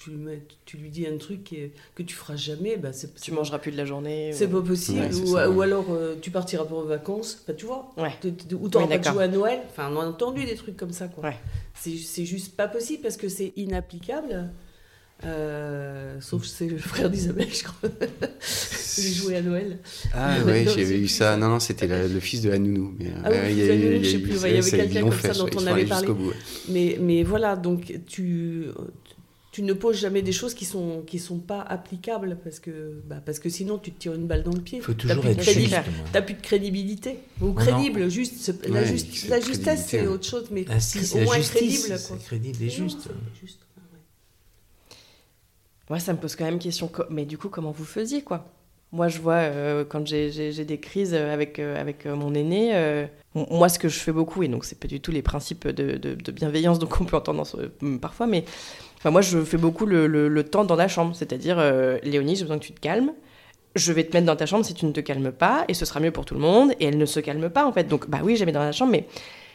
tu- tu lui, mets- tu lui dis un truc que tu feras jamais, ben, c'est Tu mangeras plus de la journée. c'est ou- pas possible. Ouais, c'est ou, ça, ou ouais. alors euh, tu partiras pour vacances, enfin, tu vois. Ouais. Ou t'auras Oui, pas de jouer à Noël. Enfin, on a entendu des trucs comme ça, quoi. Ouais. C'est, c'est juste pas possible parce que c'est inapplicable. Euh, sauf c'est le frère d'Isabelle, je crois. <laughs> Il jouait à Noël. Ah Non, ouais, j'avais eu ça. Non, non, c'était la- le fils de la nounou. Mais, euh, Ah oui, ouais, le il y fils de a la eu- nounou, il y a je sais plus, il y avait quelqu'un comme fait, ça dont on avait parlé. jusqu'au bout, ouais. Mais, mais voilà, donc tu, tu ne poses jamais des choses qui sont, qui sont pas applicables parce que, bah, parce que sinon tu te tires une balle dans le pied. Il faut T'as toujours plus de être crédit- juste. crédibilité. moi. T'as plus de crédibilité. Ou non. crédible, juste. la, juste- la justesse, c'est autre chose, mais Ah si, au moins justice. crédible. quoi. C'est crédible et Non, juste. c'est juste. Ah ouais. Ouais, ça me pose quand même question. Mais du coup, comment vous faisiez, quoi? Moi, je vois, euh, quand j'ai- j'ai j'ai des crises avec, euh, avec euh, mon aîné, euh, moi, ce que je fais beaucoup, et donc c'est pas du tout les principes de, de- de bienveillance donc on peut entendre parfois, mais enfin, moi, je fais beaucoup le, le- le temps dans la chambre. C'est-à-dire, euh, Léonie, j'ai besoin que tu te calmes. Je vais te mettre dans ta chambre si tu ne te calmes pas, et ce sera mieux pour tout le monde. Et elle ne se calme pas, en fait. Donc, bah oui, je la mets dans la chambre, mais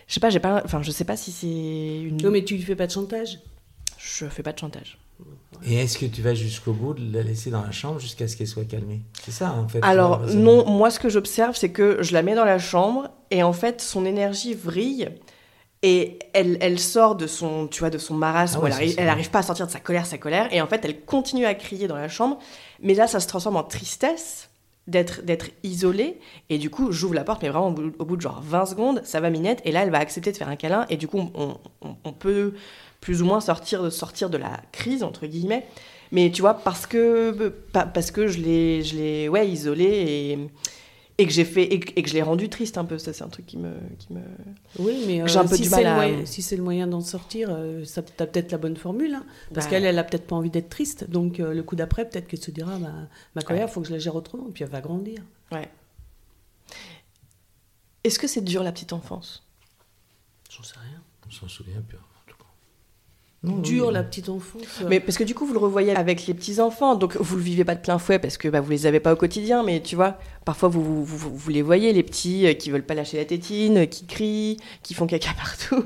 je sais pas, j'ai pas, enfin, je sais pas si c'est une. Non, mais tu lui fais pas de chantage. Je fais pas de chantage. Et est-ce que tu vas jusqu'au bout de la laisser dans la chambre jusqu'à ce qu'elle soit calmée? C'est ça, en fait. Alors non, moi ce que j'observe, c'est que je la mets dans la chambre et en fait son énergie vrille et elle, elle sort de son, tu vois, de son marasme. Ah ouais, elle, ça, arrive, pas à sortir de sa colère, sa colère. Et en fait elle continue à crier dans la chambre. Mais là, ça se transforme en tristesse d'être d'être isolée. Et du coup j'ouvre la porte mais vraiment au bout, au bout de genre 20 secondes ça va minette. Et là elle va accepter de faire un câlin. Et du coup on, on- on peut plus ou moins sortir de sortir de la crise entre guillemets. Mais tu vois parce que pa- parce que je l'ai je l'ai ouais isolée et et que j'ai fait et que, et que je l'ai rendu triste un peu. Ça, c'est un truc qui me, qui me. Oui, mais euh, J'ai un peu si du c'est mal le à- moyen- si c'est le moyen d'en sortir, euh, ça t'as peut-être la bonne formule. hein. parce Bah, qu'elle, elle a peut-être pas envie d'être triste. Donc euh, le coup d'après, peut-être qu'elle se dira, bah, ma colère, Ouais. faut que je la gère autrement. Puis elle va grandir. Ouais. Est-ce que c'est dur la petite enfance? J'en sais rien. On s'en souvient plus. Non, Dur oui. la petite enfance. Mais parce que du coup, vous le revoyez avec les petits enfants, donc vous le vivez pas de plein fouet parce que bah, vous les avez pas au quotidien, mais tu vois, parfois vous, vous, vous- vous les voyez, les petits euh, qui veulent pas lâcher la tétine, euh, qui crient, qui font caca <laughs> partout.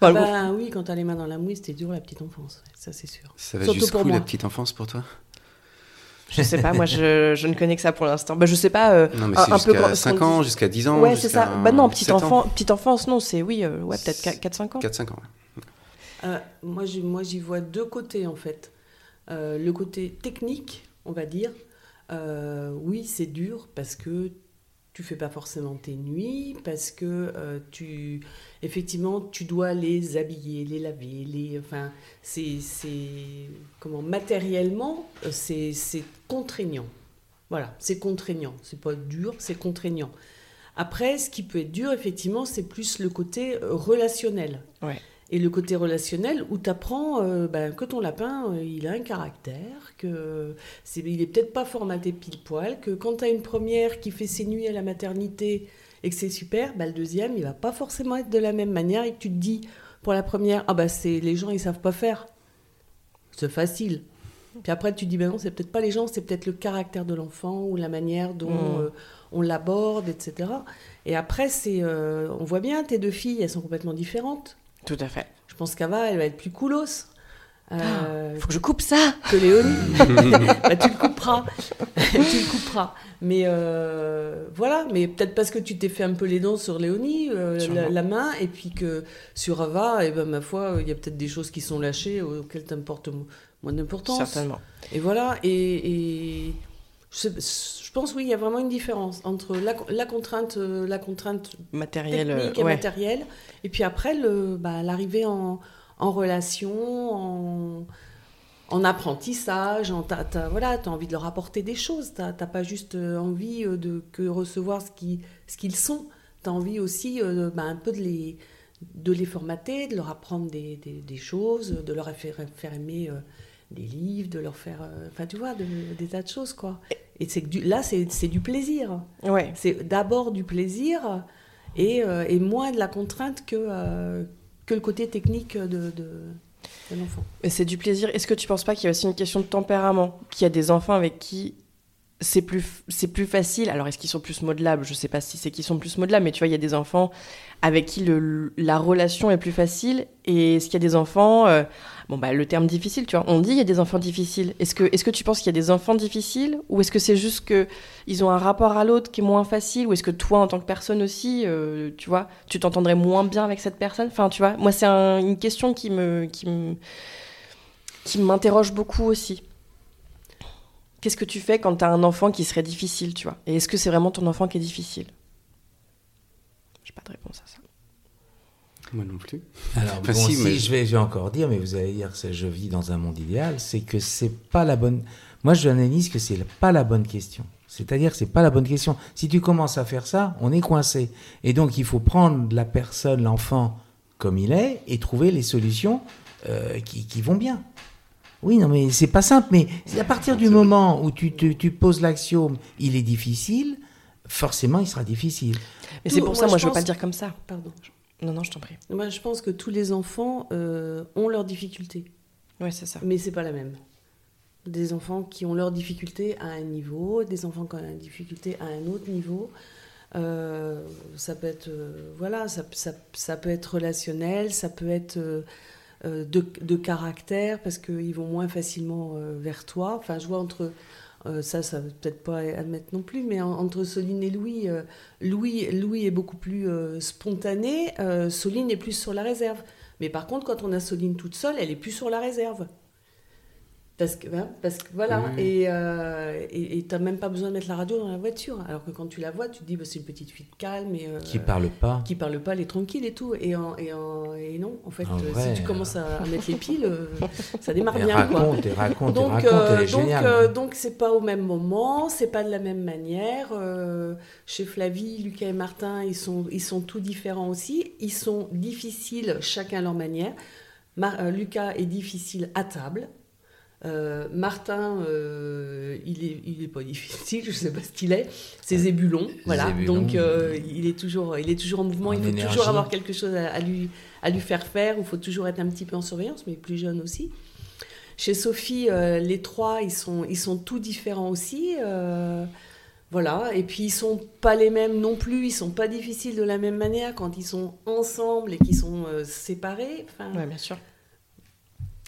ah Enfin, bah oui, quand t'as les mains dans la mouille, c'était dur la petite enfance. ça, c'est sûr. Ça va jusqu'où la petite enfance pour toi? Je sais pas, moi je, je ne connais que ça pour l'instant. Bah, je sais pas. euh, Non, mais un- c'est un peu jusqu'à grand- 5 qu'on ans, dit- jusqu'à 10 ans. Ouais, c'est ça. Bah non, petite, 7 ans. enfant, petite enfance, non, c'est oui, euh, ouais, peut-être 4-5 ans. 4-5 ans. Euh, moi, j'y- vois deux côtés en fait. Euh, le côté technique, on va dire. Euh, oui, c'est dur parce que tu fais pas forcément tes nuits, parce que tu, effectivement, tu dois les habiller, les laver, les, enfin, c'est, comment, matériellement, c'est, contraignant. Voilà, c'est contraignant. C'est pas dur, c'est contraignant. Après, ce qui peut être dur, effectivement, c'est plus le côté relationnel. Ouais. Et le côté relationnel où tu apprends que ton lapin, euh, il a un caractère, que c'est, il est peut-être pas formaté pile poil, que quand tu as une première qui fait ses nuits à la maternité et que c'est super, bah, le deuxième, il va pas forcément être de la même manière et que tu te dis pour la première, ah bah c'est les gens, ils savent pas faire. C'est facile. Puis après, tu te dis, ben non, c'est peut-être pas les gens, c'est peut-être le caractère de l'enfant ou la manière dont Mm. euh, on l'aborde, etc. Et après, c'est, euh, on voit bien, tes deux filles, elles sont complètement différentes. Tout à fait. Je pense qu'Ava, elle va être plus coolos. Euh, Faut que je coupe ça que Léonie. <laughs> Bah, tu le couperas. <laughs> tu le couperas. Mais euh, voilà, mais peut-être parce que tu t'es fait un peu les dents sur Léonie, euh, la, la main, et puis que sur Ava, et ben, ma foi, il y a peut-être des choses qui sont lâchées auxquelles tu importes moins d'importance. Certainement. Et voilà, et, et je, pense oui, il y a vraiment une différence entre la, la contrainte, euh, la contrainte Matériel. euh, technique et ouais. matériel. Et puis après, bah, l'arrivée en, en relation, en, en apprentissage, en, t'as, t'as- voilà, tu as envie de leur apporter des choses. Tu n'as pas juste euh, envie euh, de que recevoir ce, qui, ce qu'ils sont. Tu as envie aussi euh, bah, un peu de les, de les formater, de leur apprendre des, des, des choses, de leur faire, faire aimer euh, des livres, de leur faire... euh, Enfin, tu vois, de- des tas de choses, quoi. Et c'est que du, là, c'est, c'est du plaisir. Ouais. C'est d'abord du plaisir et, euh, et moins de la contrainte que, euh, que le côté technique de, de, de l'enfant. Et c'est du plaisir. Est-ce que tu penses pas qu'il y a aussi une question de tempérament? Qu'il y a des enfants avec qui c'est plus, c'est plus facile. Alors, est-ce qu'ils sont plus modelables? Je sais pas si c'est qu'ils sont plus modelables, mais tu vois, il y a des enfants avec qui la relation est plus facile. Et est-ce qu'il y a des enfants. euh, bon, bah, le terme difficile, tu vois, on dit il y a des enfants difficiles. Est-ce que, est-ce que tu penses qu'il y a des enfants difficiles? Ou est-ce que c'est juste que ils ont un rapport à l'autre qui est moins facile? Ou est-ce que toi, en tant que personne aussi, euh, tu vois, tu t'entendrais moins bien avec cette personne? Enfin, tu vois, moi, c'est un- une question qui me. Qui me qui m'interroge beaucoup aussi. Qu'est-ce que tu fais quand tu as un enfant qui serait difficile, tu vois? Et est-ce que c'est vraiment ton enfant qui est difficile? J'ai pas de réponse à ça. Moi non plus. Alors, <laughs> Enfin, bon, si, si, mais- je, vais, je vais encore dire, mais vous allez dire que je vis dans un monde idéal, c'est que c'est pas la bonne. Moi, je analyse que c'est pas la bonne question. C'est-à-dire que c'est pas la bonne question. Si tu commences à faire ça, on est coincé. Et donc, il faut prendre la personne, l'enfant, comme il est, et trouver les solutions euh, qui, qui vont bien. Oui, non, mais c'est pas simple. Mais à partir du moment où tu, poses l'axiome, il est difficile, forcément, il sera difficile. Mais c'est pour ça, moi, moi, je je veux pas le dire comme ça. Pardon. Non, non, je t'en prie. Moi, je pense que tous les enfants euh, ont leurs difficultés, Ouais, c'est ça. mais c'est pas la même. Des enfants qui ont leurs difficultés à un niveau, des enfants qui ont des difficultés à un autre niveau. Euh, ça peut être euh, voilà, ça, ça- ça peut être relationnel, ça peut être de, de caractère parce qu'ils vont moins facilement euh, vers toi. Enfin, je vois entre euh, ça, ça veut peut-être pas admettre non plus, mais en- entre Soline et Louis, euh, Louis, Louis est beaucoup plus euh, spontané, euh, Soline est plus sur la réserve. Mais par contre, quand on a Soline toute seule, elle est plus sur la réserve. Parce que, hein, parce que voilà, et euh, et tu n'as même pas besoin de mettre la radio dans la voiture. Alors que quand tu la vois, tu te dis, bah, c'est une petite fille calme et. euh, Qui parle pas. qui parle pas, elle est tranquille et tout. Et, en- et, en- et non, en fait, En euh, vrai, si tu commences à, à mettre les piles, euh, ça démarre bien. Quoi. raconte, elle raconte, elle Donc, raconte, euh, elle est donc, donc c'est pas au même moment, c'est pas de la même manière. Chez Flavie, Lucas et Martin, ils sont, ils sont tout différents aussi. Ils sont difficiles chacun à leur manière. Mar- Lucas est difficile à table. Euh, Martin, euh, il est, il est pas difficile, <laughs> je sais pas ce qu'il est. C'est Zébulon, voilà. Zébulon. Donc euh, il est toujours, il est toujours en mouvement. En il faut énergie. toujours avoir quelque chose à, à lui, à lui faire faire. Il faut toujours être un petit peu en surveillance, mais plus jeune aussi. Chez Sophie, euh, les trois, ils sont, ils sont tout différents aussi. euh, voilà. Et puis ils sont pas les mêmes non plus. Ils sont pas difficiles de la même manière quand ils sont ensemble et qu'ils sont euh, séparés. Enfin, Ouais, bien sûr.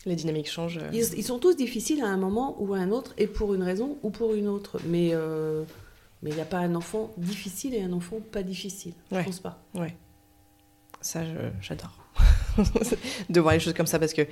Les dynamiques changent. euh. ils, ils sont tous difficiles à un moment ou à un autre, et pour une raison ou pour une autre. Mais euh, mais il n'y a pas un enfant difficile et un enfant pas difficile. Ouais. Je pense pas. Ouais. Ça, j'adore. <laughs> de voir les choses comme ça parce que,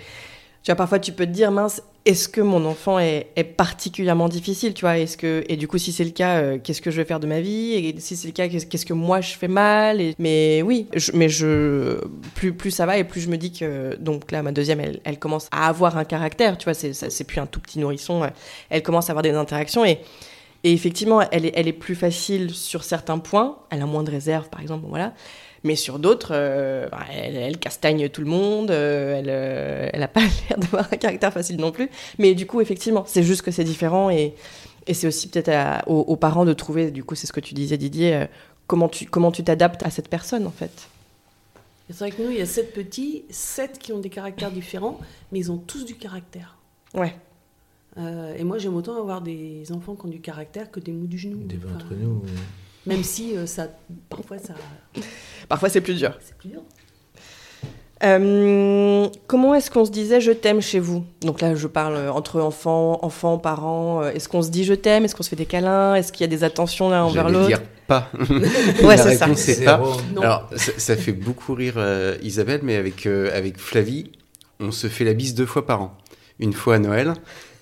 tu vois, parfois tu peux te dire, mince, est-ce que mon enfant est, particulièrement difficile, tu vois est-ce que, Et du coup, si c'est le cas, euh, qu'est-ce que je vais faire de ma vie Et si c'est le cas, qu'est-ce que moi je fais mal. Mais oui, je- mais je, plus, plus ça va et plus je me dis que, donc là, ma deuxième, elle, elle commence à avoir un caractère, tu vois, c'est, c'est plus un tout petit nourrisson, euh, elle commence à avoir des interactions et. Et effectivement, elle est, elle est plus facile sur certains points. Elle a moins de réserve, par exemple. Voilà. Mais sur d'autres, euh, bah, elle, elle castagne tout le monde, euh, elle, euh, elle a pas <laughs> l'air d'avoir un caractère facile non plus. Mais du coup, effectivement, c'est juste que c'est différent et, et c'est aussi peut-être aux, aux parents de trouver, du coup, c'est ce que tu disais Didier, euh, comment tu comment tu t'adaptes à cette personne en fait. C'est vrai que nous, il y a sept petits, sept qui ont des caractères différents, mais ils ont tous du caractère. Ouais. Euh, et moi, j'aime autant avoir des enfants qui ont du caractère que des mous du genou. Des Enfin, ventres nous. Même si euh, ça, parfois, ça, Parfois, c'est plus dur. c'est plus dur. Euh, comment est-ce qu'on se disait je t'aime chez vous? Donc là, je parle euh, entre enfants, enfants, parents. Est-ce qu'on se dit je t'aime? Est-ce qu'on se fait des câlins? Est-ce qu'il y a des attentions l'un envers l'autre? dire pas. <laughs> Ouais, La c'est ça. c'est pas. Non. Alors, ça, ça fait beaucoup rire euh, Isabelle, mais avec, euh, avec Flavie, on se fait la bise deux fois par an. Une fois à Noël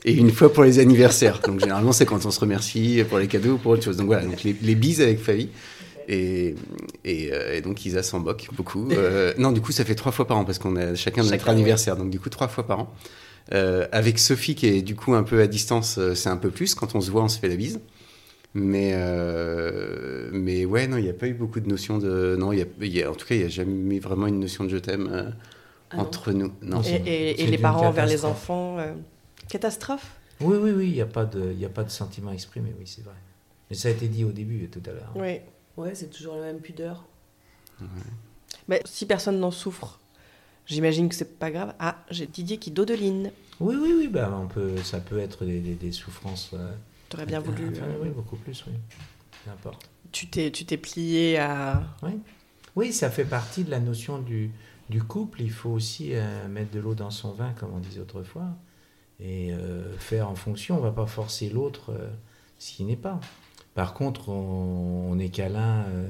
et une fois pour les anniversaires. Donc, généralement, c'est quand on se remercie pour les cadeaux ou pour autre chose. Donc, voilà, donc les, les bises avec Flavie. Et, et, euh, et donc, Isa s'en moque beaucoup. Euh, non, du coup, ça fait trois fois par an parce qu'on a chacun notre Chacun, anniversaire. Donc, du coup, trois fois par an. Euh, avec Sophie, qui est du coup un peu à distance, c'est un peu plus. Quand on se voit, on se fait la bise. Mais, euh, mais ouais, non, il n'y a pas eu beaucoup de notions de. Non, il y a, y a- en tout cas, il n'y a jamais eu vraiment une notion de je t'aime euh, Ah entre nous. Non. Et, et- et C'est les parents envers les enfants euh, Catastrophe? Oui, oui, oui, il n'y a, pas de- il y a pas de sentiment exprimé, oui, c'est vrai. Mais ça a été dit au début, tout à l'heure. Oui. Ouais, c'est toujours la même pudeur. Mais si personne n'en souffre, j'imagine que c'est pas grave. Ah, j'ai Didier qui dodeline. Oui, oui, oui, bah, on peut, ça peut être des, des- des souffrances. euh, T'aurais bien voulu. enfin, euh, oui, beaucoup plus, oui. N'importe. Tu t'es, tu t'es plié à. Oui, ça fait partie de la notion du, du couple. Il faut aussi euh, mettre de l'eau dans son vin, comme on disait autrefois, et euh, faire en fonction. On ne va pas forcer l'autre euh, s'il n'est pas. Par contre, on, on est câlin euh,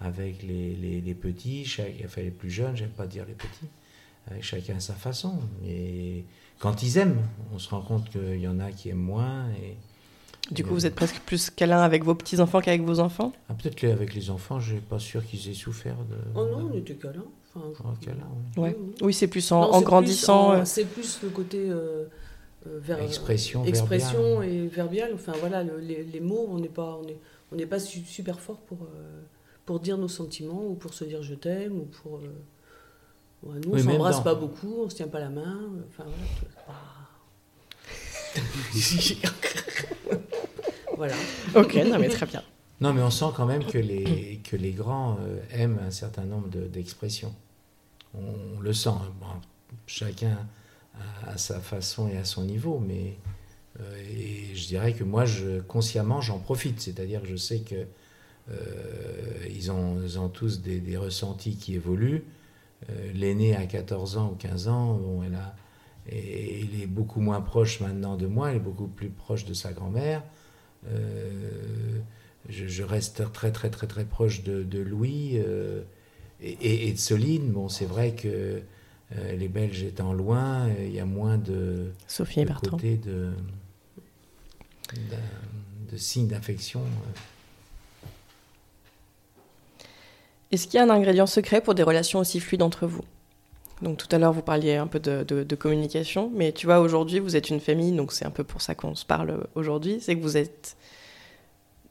avec les, les- les petits, chaque, enfin les plus jeunes, j'aime pas dire les petits, avec chacun à sa façon. Et quand ils aiment, on se rend compte qu'il y en a qui aiment moins. Et, Du et, coup, vous êtes presque plus câlin avec vos petits-enfants qu'avec vos enfants? Ah, Peut-être qu'avec les enfants, je suis pas sûr qu'ils aient souffert de. Oh non, on était câlin. Enfin, je- câlin, oui. Ouais. Oui, c'est plus en, Non, en c'est plus grandissant. euh, C'est plus le côté euh, euh, Expression, expression verbiale. et. Enfin voilà, le- les, les mots, on n'est pas, on est, on n'est pas su- super fort pour euh, pour dire nos sentiments ou pour se dire je t'aime ou pour. euh, ouais, nous, Oui, on même s'embrasse dans- pas beaucoup, on se tient pas la main. Enfin voilà. tout- <laughs> voilà. Ok, non mais très bien. Non, mais on sent quand même que les, que les grands euh, aiment un certain nombre de- d'expressions. on, on le sent. hein. Bon, chacun a sa façon et à son niveau, mais euh, et je dirais que moi, je, consciemment, j'en profite. C'est-à-dire que je sais que euh, ils, ont, ils ont tous des, ressentis qui évoluent. Euh, L'aîné à 14 ans ou 15 ans, bon, elle a, et il est beaucoup moins proche maintenant de moi, il est beaucoup plus proche de sa grand-mère. Je, reste très très très très proche de, Louis et- et de Soline. Bon, c'est vrai que euh, les Belges étant loin, euh, il y a moins de, Sophie de Bertrand. côté de, de, de signes d'infection. euh. Est-ce qu'il y a un ingrédient secret pour des relations aussi fluides entre vous? Donc tout à l'heure, vous parliez un peu de, de- de communication, mais tu vois, aujourd'hui, vous êtes une famille, donc c'est un peu pour ça qu'on se parle aujourd'hui, c'est que vous êtes,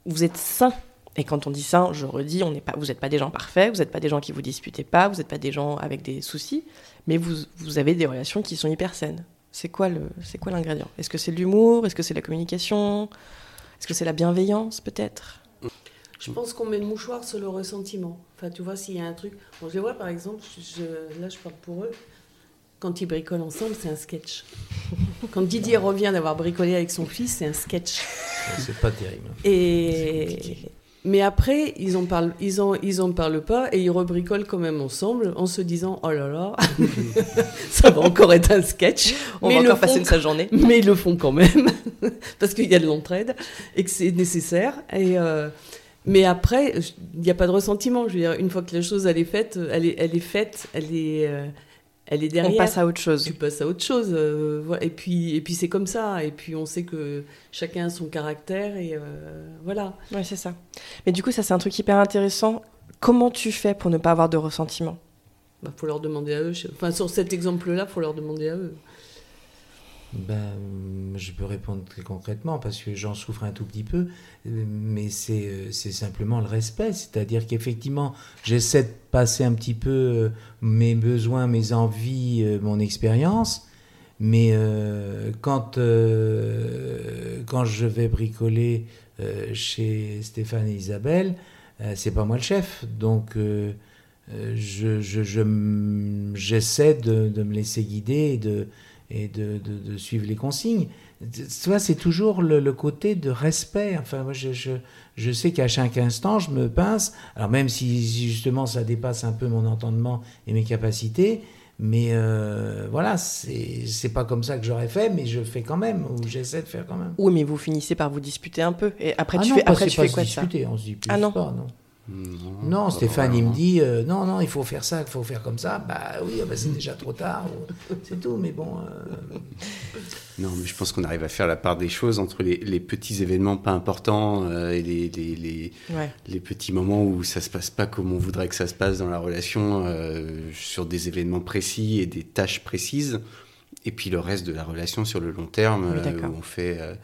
vous êtes sains. Et quand on dit sain, je redis, on n'est pas, vous n'êtes pas des gens parfaits, vous n'êtes pas des gens qui vous disputez pas, vous n'êtes pas des gens avec des soucis, mais vous, vous avez des relations qui sont hyper saines. C'est quoi le, c'est quoi l'ingrédient? Est-ce que c'est l'humour? Est-ce que c'est la communication? Est-ce que c'est la bienveillance peut-être? Je pense qu'on met le mouchoir sur le ressentiment. Enfin, tu vois, s'il y a un truc. Bon, je les vois, par exemple, je- là, je parle pour eux. Quand ils bricolent ensemble, c'est un sketch. <laughs> Quand Didier revient d'avoir bricolé avec son fils, c'est un sketch. C'est pas terrible. Et mais après, ils en parlent, ils en, ils en parlent pas et ils rebricolent quand même ensemble en se disant oh là là, <laughs> ça va encore être un sketch. On mais va encore passer une sale journée. <laughs> mais ils le font quand même <laughs> parce qu'il y a de l'entraide et que c'est nécessaire. Et euh, mais après, il n'y a pas de ressentiment. Je veux dire, une fois que la chose elle est faite, elle est, elle est faite, elle est, euh, elle est derrière. On passe à autre chose. Tu passes à autre chose. euh, voilà. Et puis, et puis c'est comme ça. Et puis on sait que chacun a son caractère et euh, voilà. Ouais, c'est ça. Mais du coup, ça, c'est un truc hyper intéressant. Comment tu fais pour ne pas avoir de ressentiment? Bah, faut leur demander à eux. Enfin, sur cet exemple-là, faut leur demander à eux. Ben, euh, je peux répondre très concrètement parce que j'en souffre un tout petit peu, mais c'est euh, simplement le respect. C'est-à-dire qu'effectivement, j'essaie de passer un petit peu euh, mes besoins, mes envies, euh, mon expérience, mais quand, quand je vais bricoler chez Stéphane et Isabelle, c'est pas moi le chef. Donc, euh, je, je, je m- j'essaie de, de me laisser guider et de et de, de- de suivre les consignes. Tu vois, c'est toujours le, le côté de respect. Enfin, moi, je, je, je sais qu'à chaque instant, je me pince. Alors, même si justement ça dépasse un peu mon entendement et mes capacités, mais euh, voilà, c'est pas comme ça que j'aurais fait, mais je fais quand même, ou j'essaie de faire quand même. Oui, mais vous finissez par vous disputer un peu. Et après, Ah tu non, fais, après, tu fais se quoi ça? disputer, on se dit plus Ah non. pas, non. Non, Stéphane, il me dit euh, non, non, il faut faire ça, il faut faire comme ça. Bah oui, ah bah, c'est déjà trop tard, ou- <laughs> c'est tout. Mais bon, euh, Non, mais je pense qu'on arrive à faire la part des choses entre les, les petits événements pas importants euh, et les, les, les, Ouais. les petits moments où ça se passe pas comme on voudrait que ça se passe dans la relation, euh, sur des événements précis et des tâches précises. Et puis le reste de la relation sur le long terme, Oui, euh, où on fait, euh,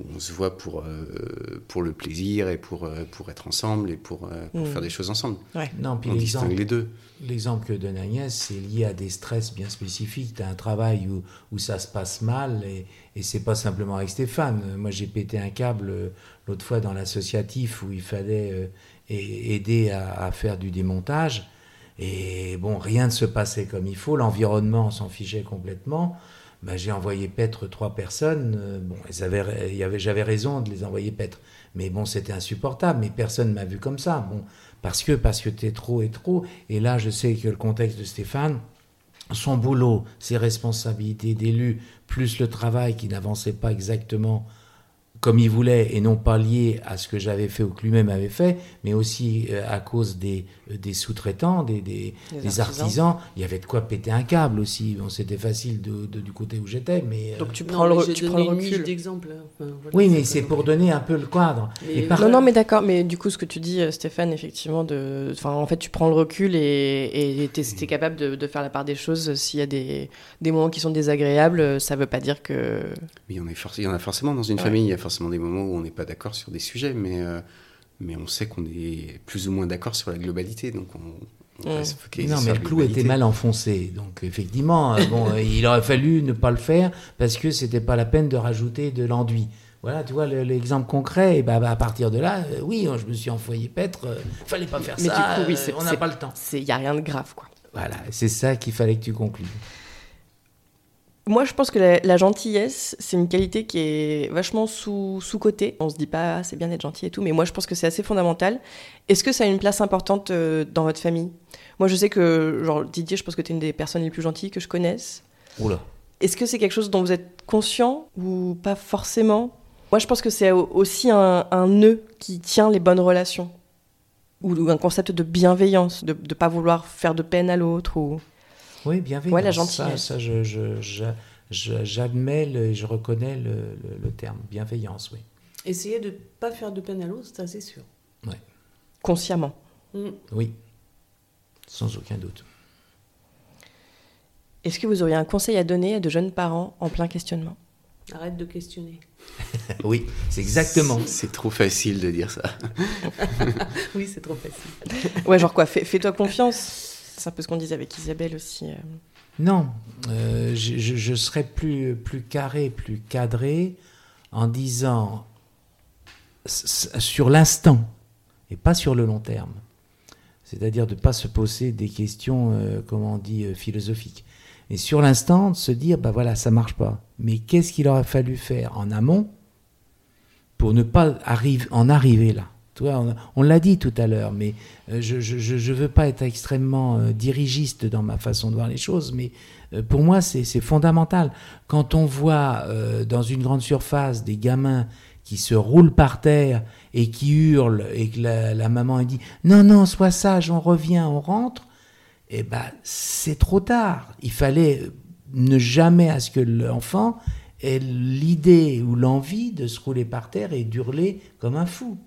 où on se voit pour, euh, pour le plaisir et pour, euh, pour être ensemble et pour, euh, pour Mm. faire des choses ensemble. non. Puis On distingue les deux. l'exemple que donne Agnès, c'est lié à des stress bien spécifiques. Tu as un travail où, où ça se passe mal et, et c'est pas simplement avec Stéphane. Moi, j'ai pété un câble l'autre fois dans l'associatif où il fallait euh, a- aider à, à faire du démontage. Et bon, rien ne se passait comme il faut. L'environnement s'en fichait complètement. Ben, j'ai envoyé paître trois personnes. Euh, Bon, j'avais raison de les envoyer paître. Mais bon, c'était insupportable. Mais personne m'a vu comme ça. Bon, parce que parce que t'es trop et trop. Et là, je sais que le contexte de Stéphane, son boulot, ses responsabilités d'élu, plus le travail qui n'avançait pas exactement comme il voulait et non pas lié à ce que j'avais fait ou que lui-même avait fait, mais aussi euh, à cause des, euh, des sous-traitants, des, des, artisans. Il y avait de quoi péter un câble aussi. Bon, c'était facile de, de- du côté où j'étais, mais... euh, Donc tu Non, prends, le, tu prends le recul. d'exemple. hein. Enfin, voilà, oui, mais c'est pour donner un peu le cadre. Mais Et par- Non, non, mais d'accord. Mais du coup, ce que tu dis, Stéphane, effectivement, de, enfin, en fait, tu prends le recul et et t'es es capable de, de faire la part des choses. S'il y a des, des moments qui sont désagréables, ça veut pas dire que. Mais il y en a, forc- il y en a forcément dans une Ouais. famille, il y a forcément des moments où on n'est pas d'accord sur des sujets, mais, euh, mais on sait qu'on est plus ou moins d'accord sur la globalité, donc on, on reste focalisé Non, mais le clou était mal enfoncé. Donc, effectivement, euh, bon, <laughs> il aurait fallu ne pas le faire parce que c'était pas la peine de rajouter de l'enduit. Voilà, tu vois le- l'exemple concret. Et bah, bah, à partir de là, euh, oui, je me suis envoyé paître. euh, fallait pas faire Mais ça. du coup, oui, euh, c'est- on n'a pas le temps. c'est, y a rien de grave, quoi. Voilà, c'est ça qu'il fallait que tu conclues. Moi, je pense que la, la gentillesse, c'est une qualité qui est vachement sous, sous-cotée. On se dit pas, ah, c'est bien d'être gentil et tout, mais moi, je pense que c'est assez fondamental. Est-ce que ça a une place importante euh, dans votre famille? Moi, je sais que, genre, Didier, je pense que tu es une des personnes les plus gentilles que je connaisse. Oula. Est-ce que c'est quelque chose dont vous êtes conscient ou pas forcément? Moi, je pense que c'est au- aussi un, un nœud qui tient les bonnes relations. Ou, ou un concept de bienveillance, de ne pas vouloir faire de peine à l'autre. Ou... Oui, bienveillance. Ouais, la Ça, gentillesse. ça, je, je- je- je- j'admets le- et je reconnais le, le- le terme. Bienveillance, oui. Essayer de ne pas faire de peine à l'autre, ça c'est sûr. Consciemment. Mm. Oui, sans aucun doute. Est-ce que vous auriez un conseil à donner à de jeunes parents en plein questionnement? Arrête de questionner. <laughs> Oui, c'est exactement. C'est trop facile de dire ça. <laughs> Oui, c'est trop facile. Ouais, genre quoi fais- Fais-toi confiance. C'est un peu ce qu'on disait avec Isabelle aussi. euh. Non, euh, je, serais plus, plus carré, plus cadré en disant sur l'instant et pas sur le long terme. C'est-à-dire de ne pas se poser des questions, euh, comment on dit, philosophiques. Et sur l'instant, de se dire, bah voilà, ça marche pas. Mais qu'est-ce qu'il aurait fallu faire en amont pour ne pas en arriver là? On, l'a dit tout à l'heure, mais euh, je ne veux pas être extrêmement euh, dirigiste dans ma façon de voir les choses, mais euh, pour moi, c'est fondamental. Quand on voit dans une grande surface des gamins qui se roulent par terre et qui hurlent, et que la, maman dit non, non, sois sage, on revient, on rentre, eh ben, c'est trop tard. Il fallait ne jamais à ce que l'enfant ait l'idée ou l'envie de se rouler par terre et d'hurler comme un fou.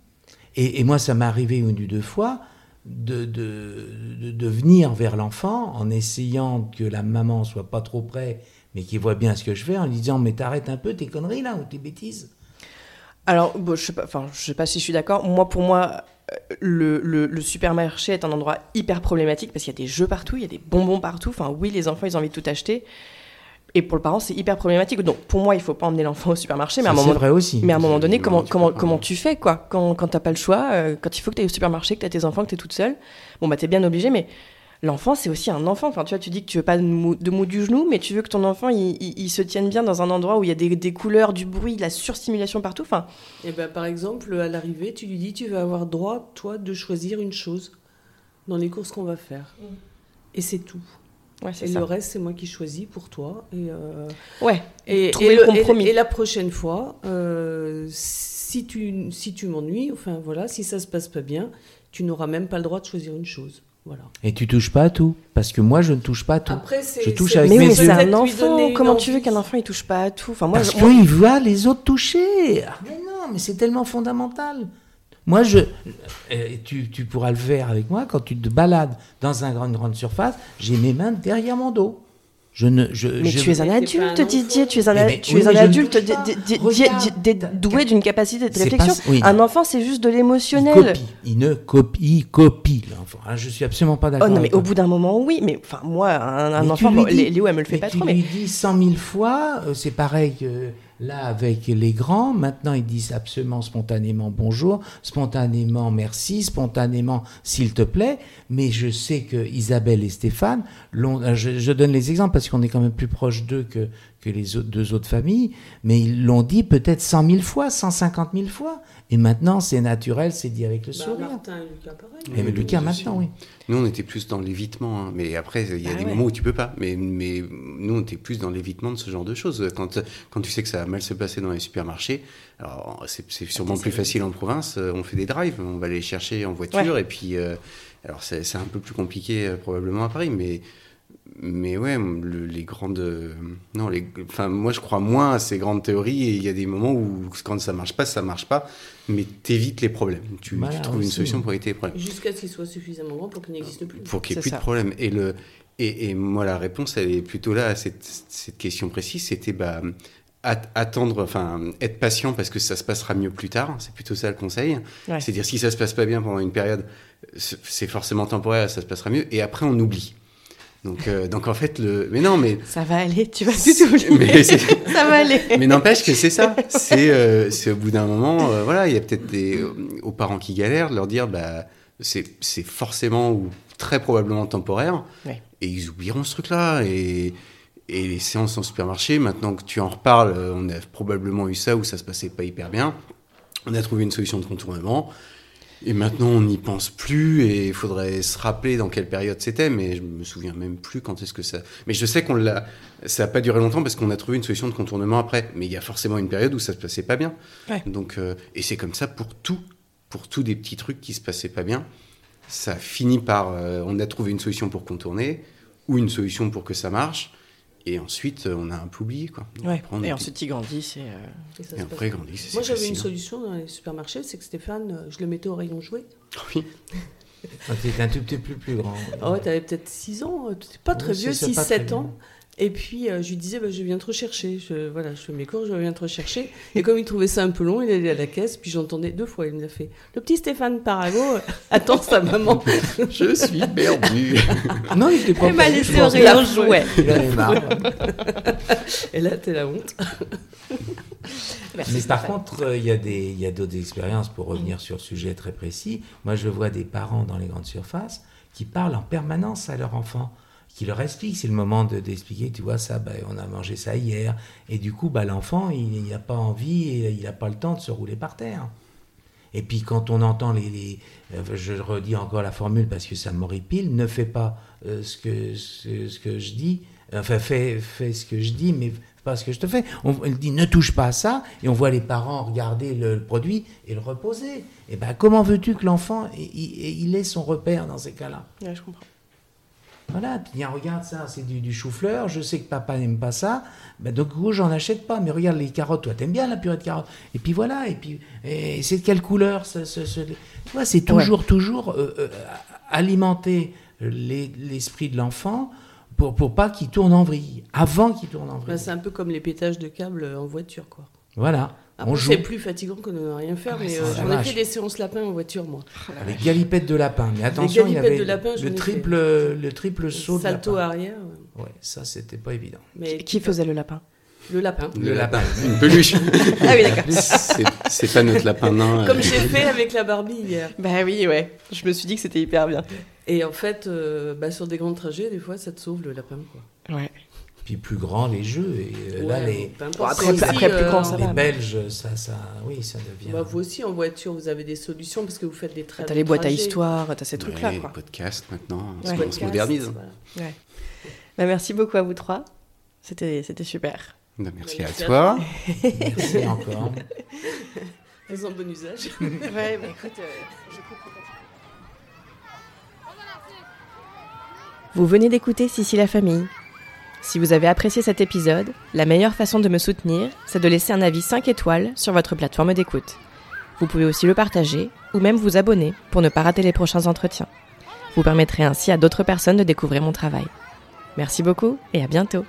Et, moi, ça m'est arrivé une ou deux fois de, venir vers l'enfant en essayant que la maman soit pas trop près, mais qu'il voit bien ce que je fais, en lui disant Mais t'arrêtes un peu tes conneries là ou tes bêtises. Alors, je sais sais pas si je suis d'accord. Moi, pour moi, euh, le, le- le supermarché est un endroit hyper problématique parce qu'il y a des jeux partout, il y a des bonbons partout. Enfin, oui, les enfants, ils ont envie de tout acheter. Et pour le parent, c'est hyper problématique. Donc, pour moi, il faut pas emmener l'enfant au supermarché, mais à moment, vrai aussi. mais à un moment donné, comment, tu comment, comment tu fais, quoi? Quand, quand t'as pas le choix, euh, quand il faut que tu ailles au supermarché, que tu as tes enfants, que tu es toute seule, bon, bah, t'es bien obligé, mais l'enfant, c'est aussi un enfant. Enfin, tu vois, tu dis que tu veux pas de mou, de mou du genou, mais tu veux que ton enfant, il, il- il se tienne bien dans un endroit où il y a des, des couleurs, du bruit, de la surstimulation partout. Enfin, Et ben, par exemple, à l'arrivée, tu lui dis tu vas avoir droit, toi, de choisir une chose dans les courses qu'on va faire. Et c'est tout. Ouais, Et ça. le reste, c'est moi qui choisis pour toi. Et, euh, Ouais, et, trouver et le compromis. Et, la prochaine fois, euh, si tu, si tu m'ennuies, enfin voilà, si ça se passe pas bien, tu n'auras même pas le droit de choisir une chose. Voilà. Et tu touches pas à tout. Parce que moi, je ne touche pas à tout. Après, c'est- Je touche avec mais mes oui, yeux. un enfant. Comment tu veux qu'un enfant il touche pas à tout? Enfin, moi, Parce je- moi- qu'il voit les autres toucher. Mais non, mais c'est tellement fondamental. Moi, je, euh, tu, tu pourras le faire avec moi quand tu te balades dans une grande surface. J'ai mes mains derrière mon dos. Je ne, je, mais je- tu es un adulte, Didier. Tu es un, Eh a- ben, tu oui, es un ne adulte doué d'une capacité de réflexion. pas- oui. Un enfant, c'est juste de il l'émotionnel. copie. Il ne copie, il copie l'enfant. Ah, je suis absolument pas Oh d'accord. non, mais au toi. bout d'un moment, oui. Mais enfin, moi, un, un Mais tu enfant, lui bon, dis- Lé- Léo, elle me le fait mais pas tu trop, lui mais dis cent mille fois, euh, c'est pareil que là avec les grands. Maintenant, ils disent absolument spontanément bonjour, spontanément merci, spontanément s'il te plaît. Mais je sais que Isabelle et Stéphane, euh, je, je donne les exemples parce qu'on est quand même plus proche d'eux que, que les autres, deux autres familles, mais ils l'ont dit peut-être cent mille fois, cent cinquante mille fois. Et maintenant, c'est naturel, c'est dit avec le Bah, sourire. Martin et Lucas, pareil. Et Oui, Lucas, maintenant, aussi. oui. Nous, on était plus dans l'évitement. hein. Mais après, il y a Ah des ouais. moments où tu peux pas. Mais, mais nous, on était plus dans l'évitement de ce genre de choses. Quand, quand tu sais que ça va mal se passer dans les supermarchés, alors c'est c'est sûrement plus facile en province. euh, On fait des drives, on va les chercher en voiture. Et puis, euh, alors c'est c'est un peu plus compliqué euh, probablement à Paris. Mais, mais ouais, le- les grandes. euh, Non, les, enfin, moi, je crois moins à ces grandes théories. Et il y a des moments où, quand ça marche pas, ça marche pas. Mais t'évites les problèmes. Tu, tu Voilà, trouves une solution pour éviter les problèmes Jusqu'à ce qu'il soit suffisamment grand pour qu'il n'existe plus. pour qu'il n'y ait plus ça. de problème. Et, le, et, et moi, la réponse, elle est plutôt là à cette, cette question précise. C'était bah, at- attendre, enfin, être patient parce que ça se passera mieux plus tard. C'est plutôt ça le conseil. Ouais. C'est-à-dire, si ça se passe pas bien pendant une période, c'est forcément temporaire, ça se passera mieux. Et après, on oublie. Donc, euh, donc en fait, le. Mais non, mais. ça va aller. Tu vas tout oublier. mais <laughs> ça va aller. mais n'empêche que c'est ça. C'est euh, c'est au bout d'un moment, euh, voilà, il y a peut-être des aux parents qui galèrent, de leur dire, bah, c'est c'est forcément ou très probablement temporaire, Ouais. et ils oublieront ce truc-là. Et, et les séances en supermarché, maintenant que tu en reparles, on a probablement eu ça où ça se passait pas hyper bien. On a trouvé une solution de contournement. Et maintenant, on n'y pense plus et il faudrait se rappeler dans quelle période c'était, mais je me souviens même plus quand est-ce que ça. Mais je sais qu'on l'a. Ça n'a pas duré longtemps parce qu'on a trouvé une solution de contournement après. Mais il y a forcément une période où ça se passait pas bien. Ouais. Donc, euh, et c'est comme ça pour tout, pour tous des petits trucs qui se passaient pas bien. Ça finit par. euh, on a trouvé une solution pour contourner. ou une solution pour que ça marche. Et ensuite, euh, on a un peu oublié. Quoi. Ouais. Après, on Et ensuite, il grandit. C'est. euh, Et ça et après, passe. grandit, c'est Moi, j'avais une solution dans les supermarchés, c'est que Stéphane, euh, je le mettais au rayon jouet. Oui. Quand tu étais un tout petit peu plus grand. Ah ouais, t'avais peut-être 6 ans, t'étais pas très vieux, c'est- c'est pas 6-7 très ans. Et puis, euh, je lui disais, bah, je viens te rechercher. Je, voilà, je fais mes cours, je viens te rechercher. Et comme il trouvait ça un peu long, il allait à la caisse, puis j'entendais deux fois, il me l'a fait. Le petit Stéphane Parago euh, attend sa maman. <laughs> Je suis perdu. <laughs> Non, il était pas Elle m'a laissé au rayon a- jouet. Il en avait marre. <laughs> Et là, t'es la honte. Merci, Mais par contre, euh, il y a des- il y a d'autres expériences pour revenir sur le sujet très précis. Moi, je vois des parents dans les grandes surfaces qui parlent en permanence à leur enfant, qui leur expliquent. C'est le moment de- d'expliquer, tu vois, ça, bah, on a mangé ça hier. Et du coup, bah, l'enfant, il n'a pas envie et il n'a pas le temps de se rouler par terre. Et puis quand on entend les, euh, je redis encore la formule parce que ça m'horripile, ne fais pas euh, ce, que, ce, que je dis, enfin fais, fais ce que je dis, mais pas ce que je te fais. On, dit ne touche pas à ça, et on voit les parents regarder le, produit et le reposer. Et ben comment veux-tu que l'enfant il, il- ait son repère dans ces cas-là? Je comprends. Voilà, puis tiens, regarde ça, c'est du, du chou-fleur, je sais que papa n'aime pas ça, ben, donc du coup, j'en achète pas, mais regarde les carottes, toi, t'aimes bien la purée de carottes. Et puis voilà, et puis, et c'est de quelle couleur ce, ce- ce- Tu vois, c'est toujours, toujours euh, euh, alimenter les- l'esprit de l'enfant pour, pour pas qu'il tourne en vrille, avant qu'il tourne en vrille. Bah, c'est un peu comme les pétages de câbles en voiture, quoi. Voilà, c'est plus fatigant que de ne rien faire, Ah mais ça, euh, j'en ai fait des séances lapins en voiture, moi. avec galipettes de lapin. Mais attention, il avait de lapin, le, triple, le triple saut de Salto lapin. arrière. Ouais, ça, c'était pas évident. Mais Qui faisait le lapin? Le lapin. Le lapin. Une peluche. <laughs> Ah oui, d'accord. C'est c'est pas notre lapin nain. <laughs> Comme euh, j'ai fait avec la Barbie hier. Bah oui, ouais. Je me suis dit que c'était hyper bien. Et en fait, euh, bah, sur des grands trajets, des fois, ça te sauve le lapin. Quoi. Ouais. Puis plus grand les jeux. Et euh, là, les, après, C'est aussi, après, plus grand, ça les va. Belges, ça, ça, oui, ça devient. Bah, vous aussi, en voiture, vous avez des solutions parce que vous faites des très T'as les boîtes à histoire, t'as ces trucs-là, ouais, quoi. podcast maintenant, Ouais. on se modernise. voilà. Bah, merci beaucoup à vous trois. C'était c'était super. Bah, merci Merci à toi. Merci encore. <laughs> Fais-en bon usage. <laughs> ouais, bah écoute, je Vous venez d'écouter Sissi la famille. Si vous avez apprécié cet épisode, la meilleure façon de me soutenir, c'est de laisser un avis 5 étoiles sur votre plateforme d'écoute. Vous pouvez aussi le partager ou même vous abonner pour ne pas rater les prochains entretiens. Vous permettrez ainsi à d'autres personnes de découvrir mon travail. Merci beaucoup et à bientôt.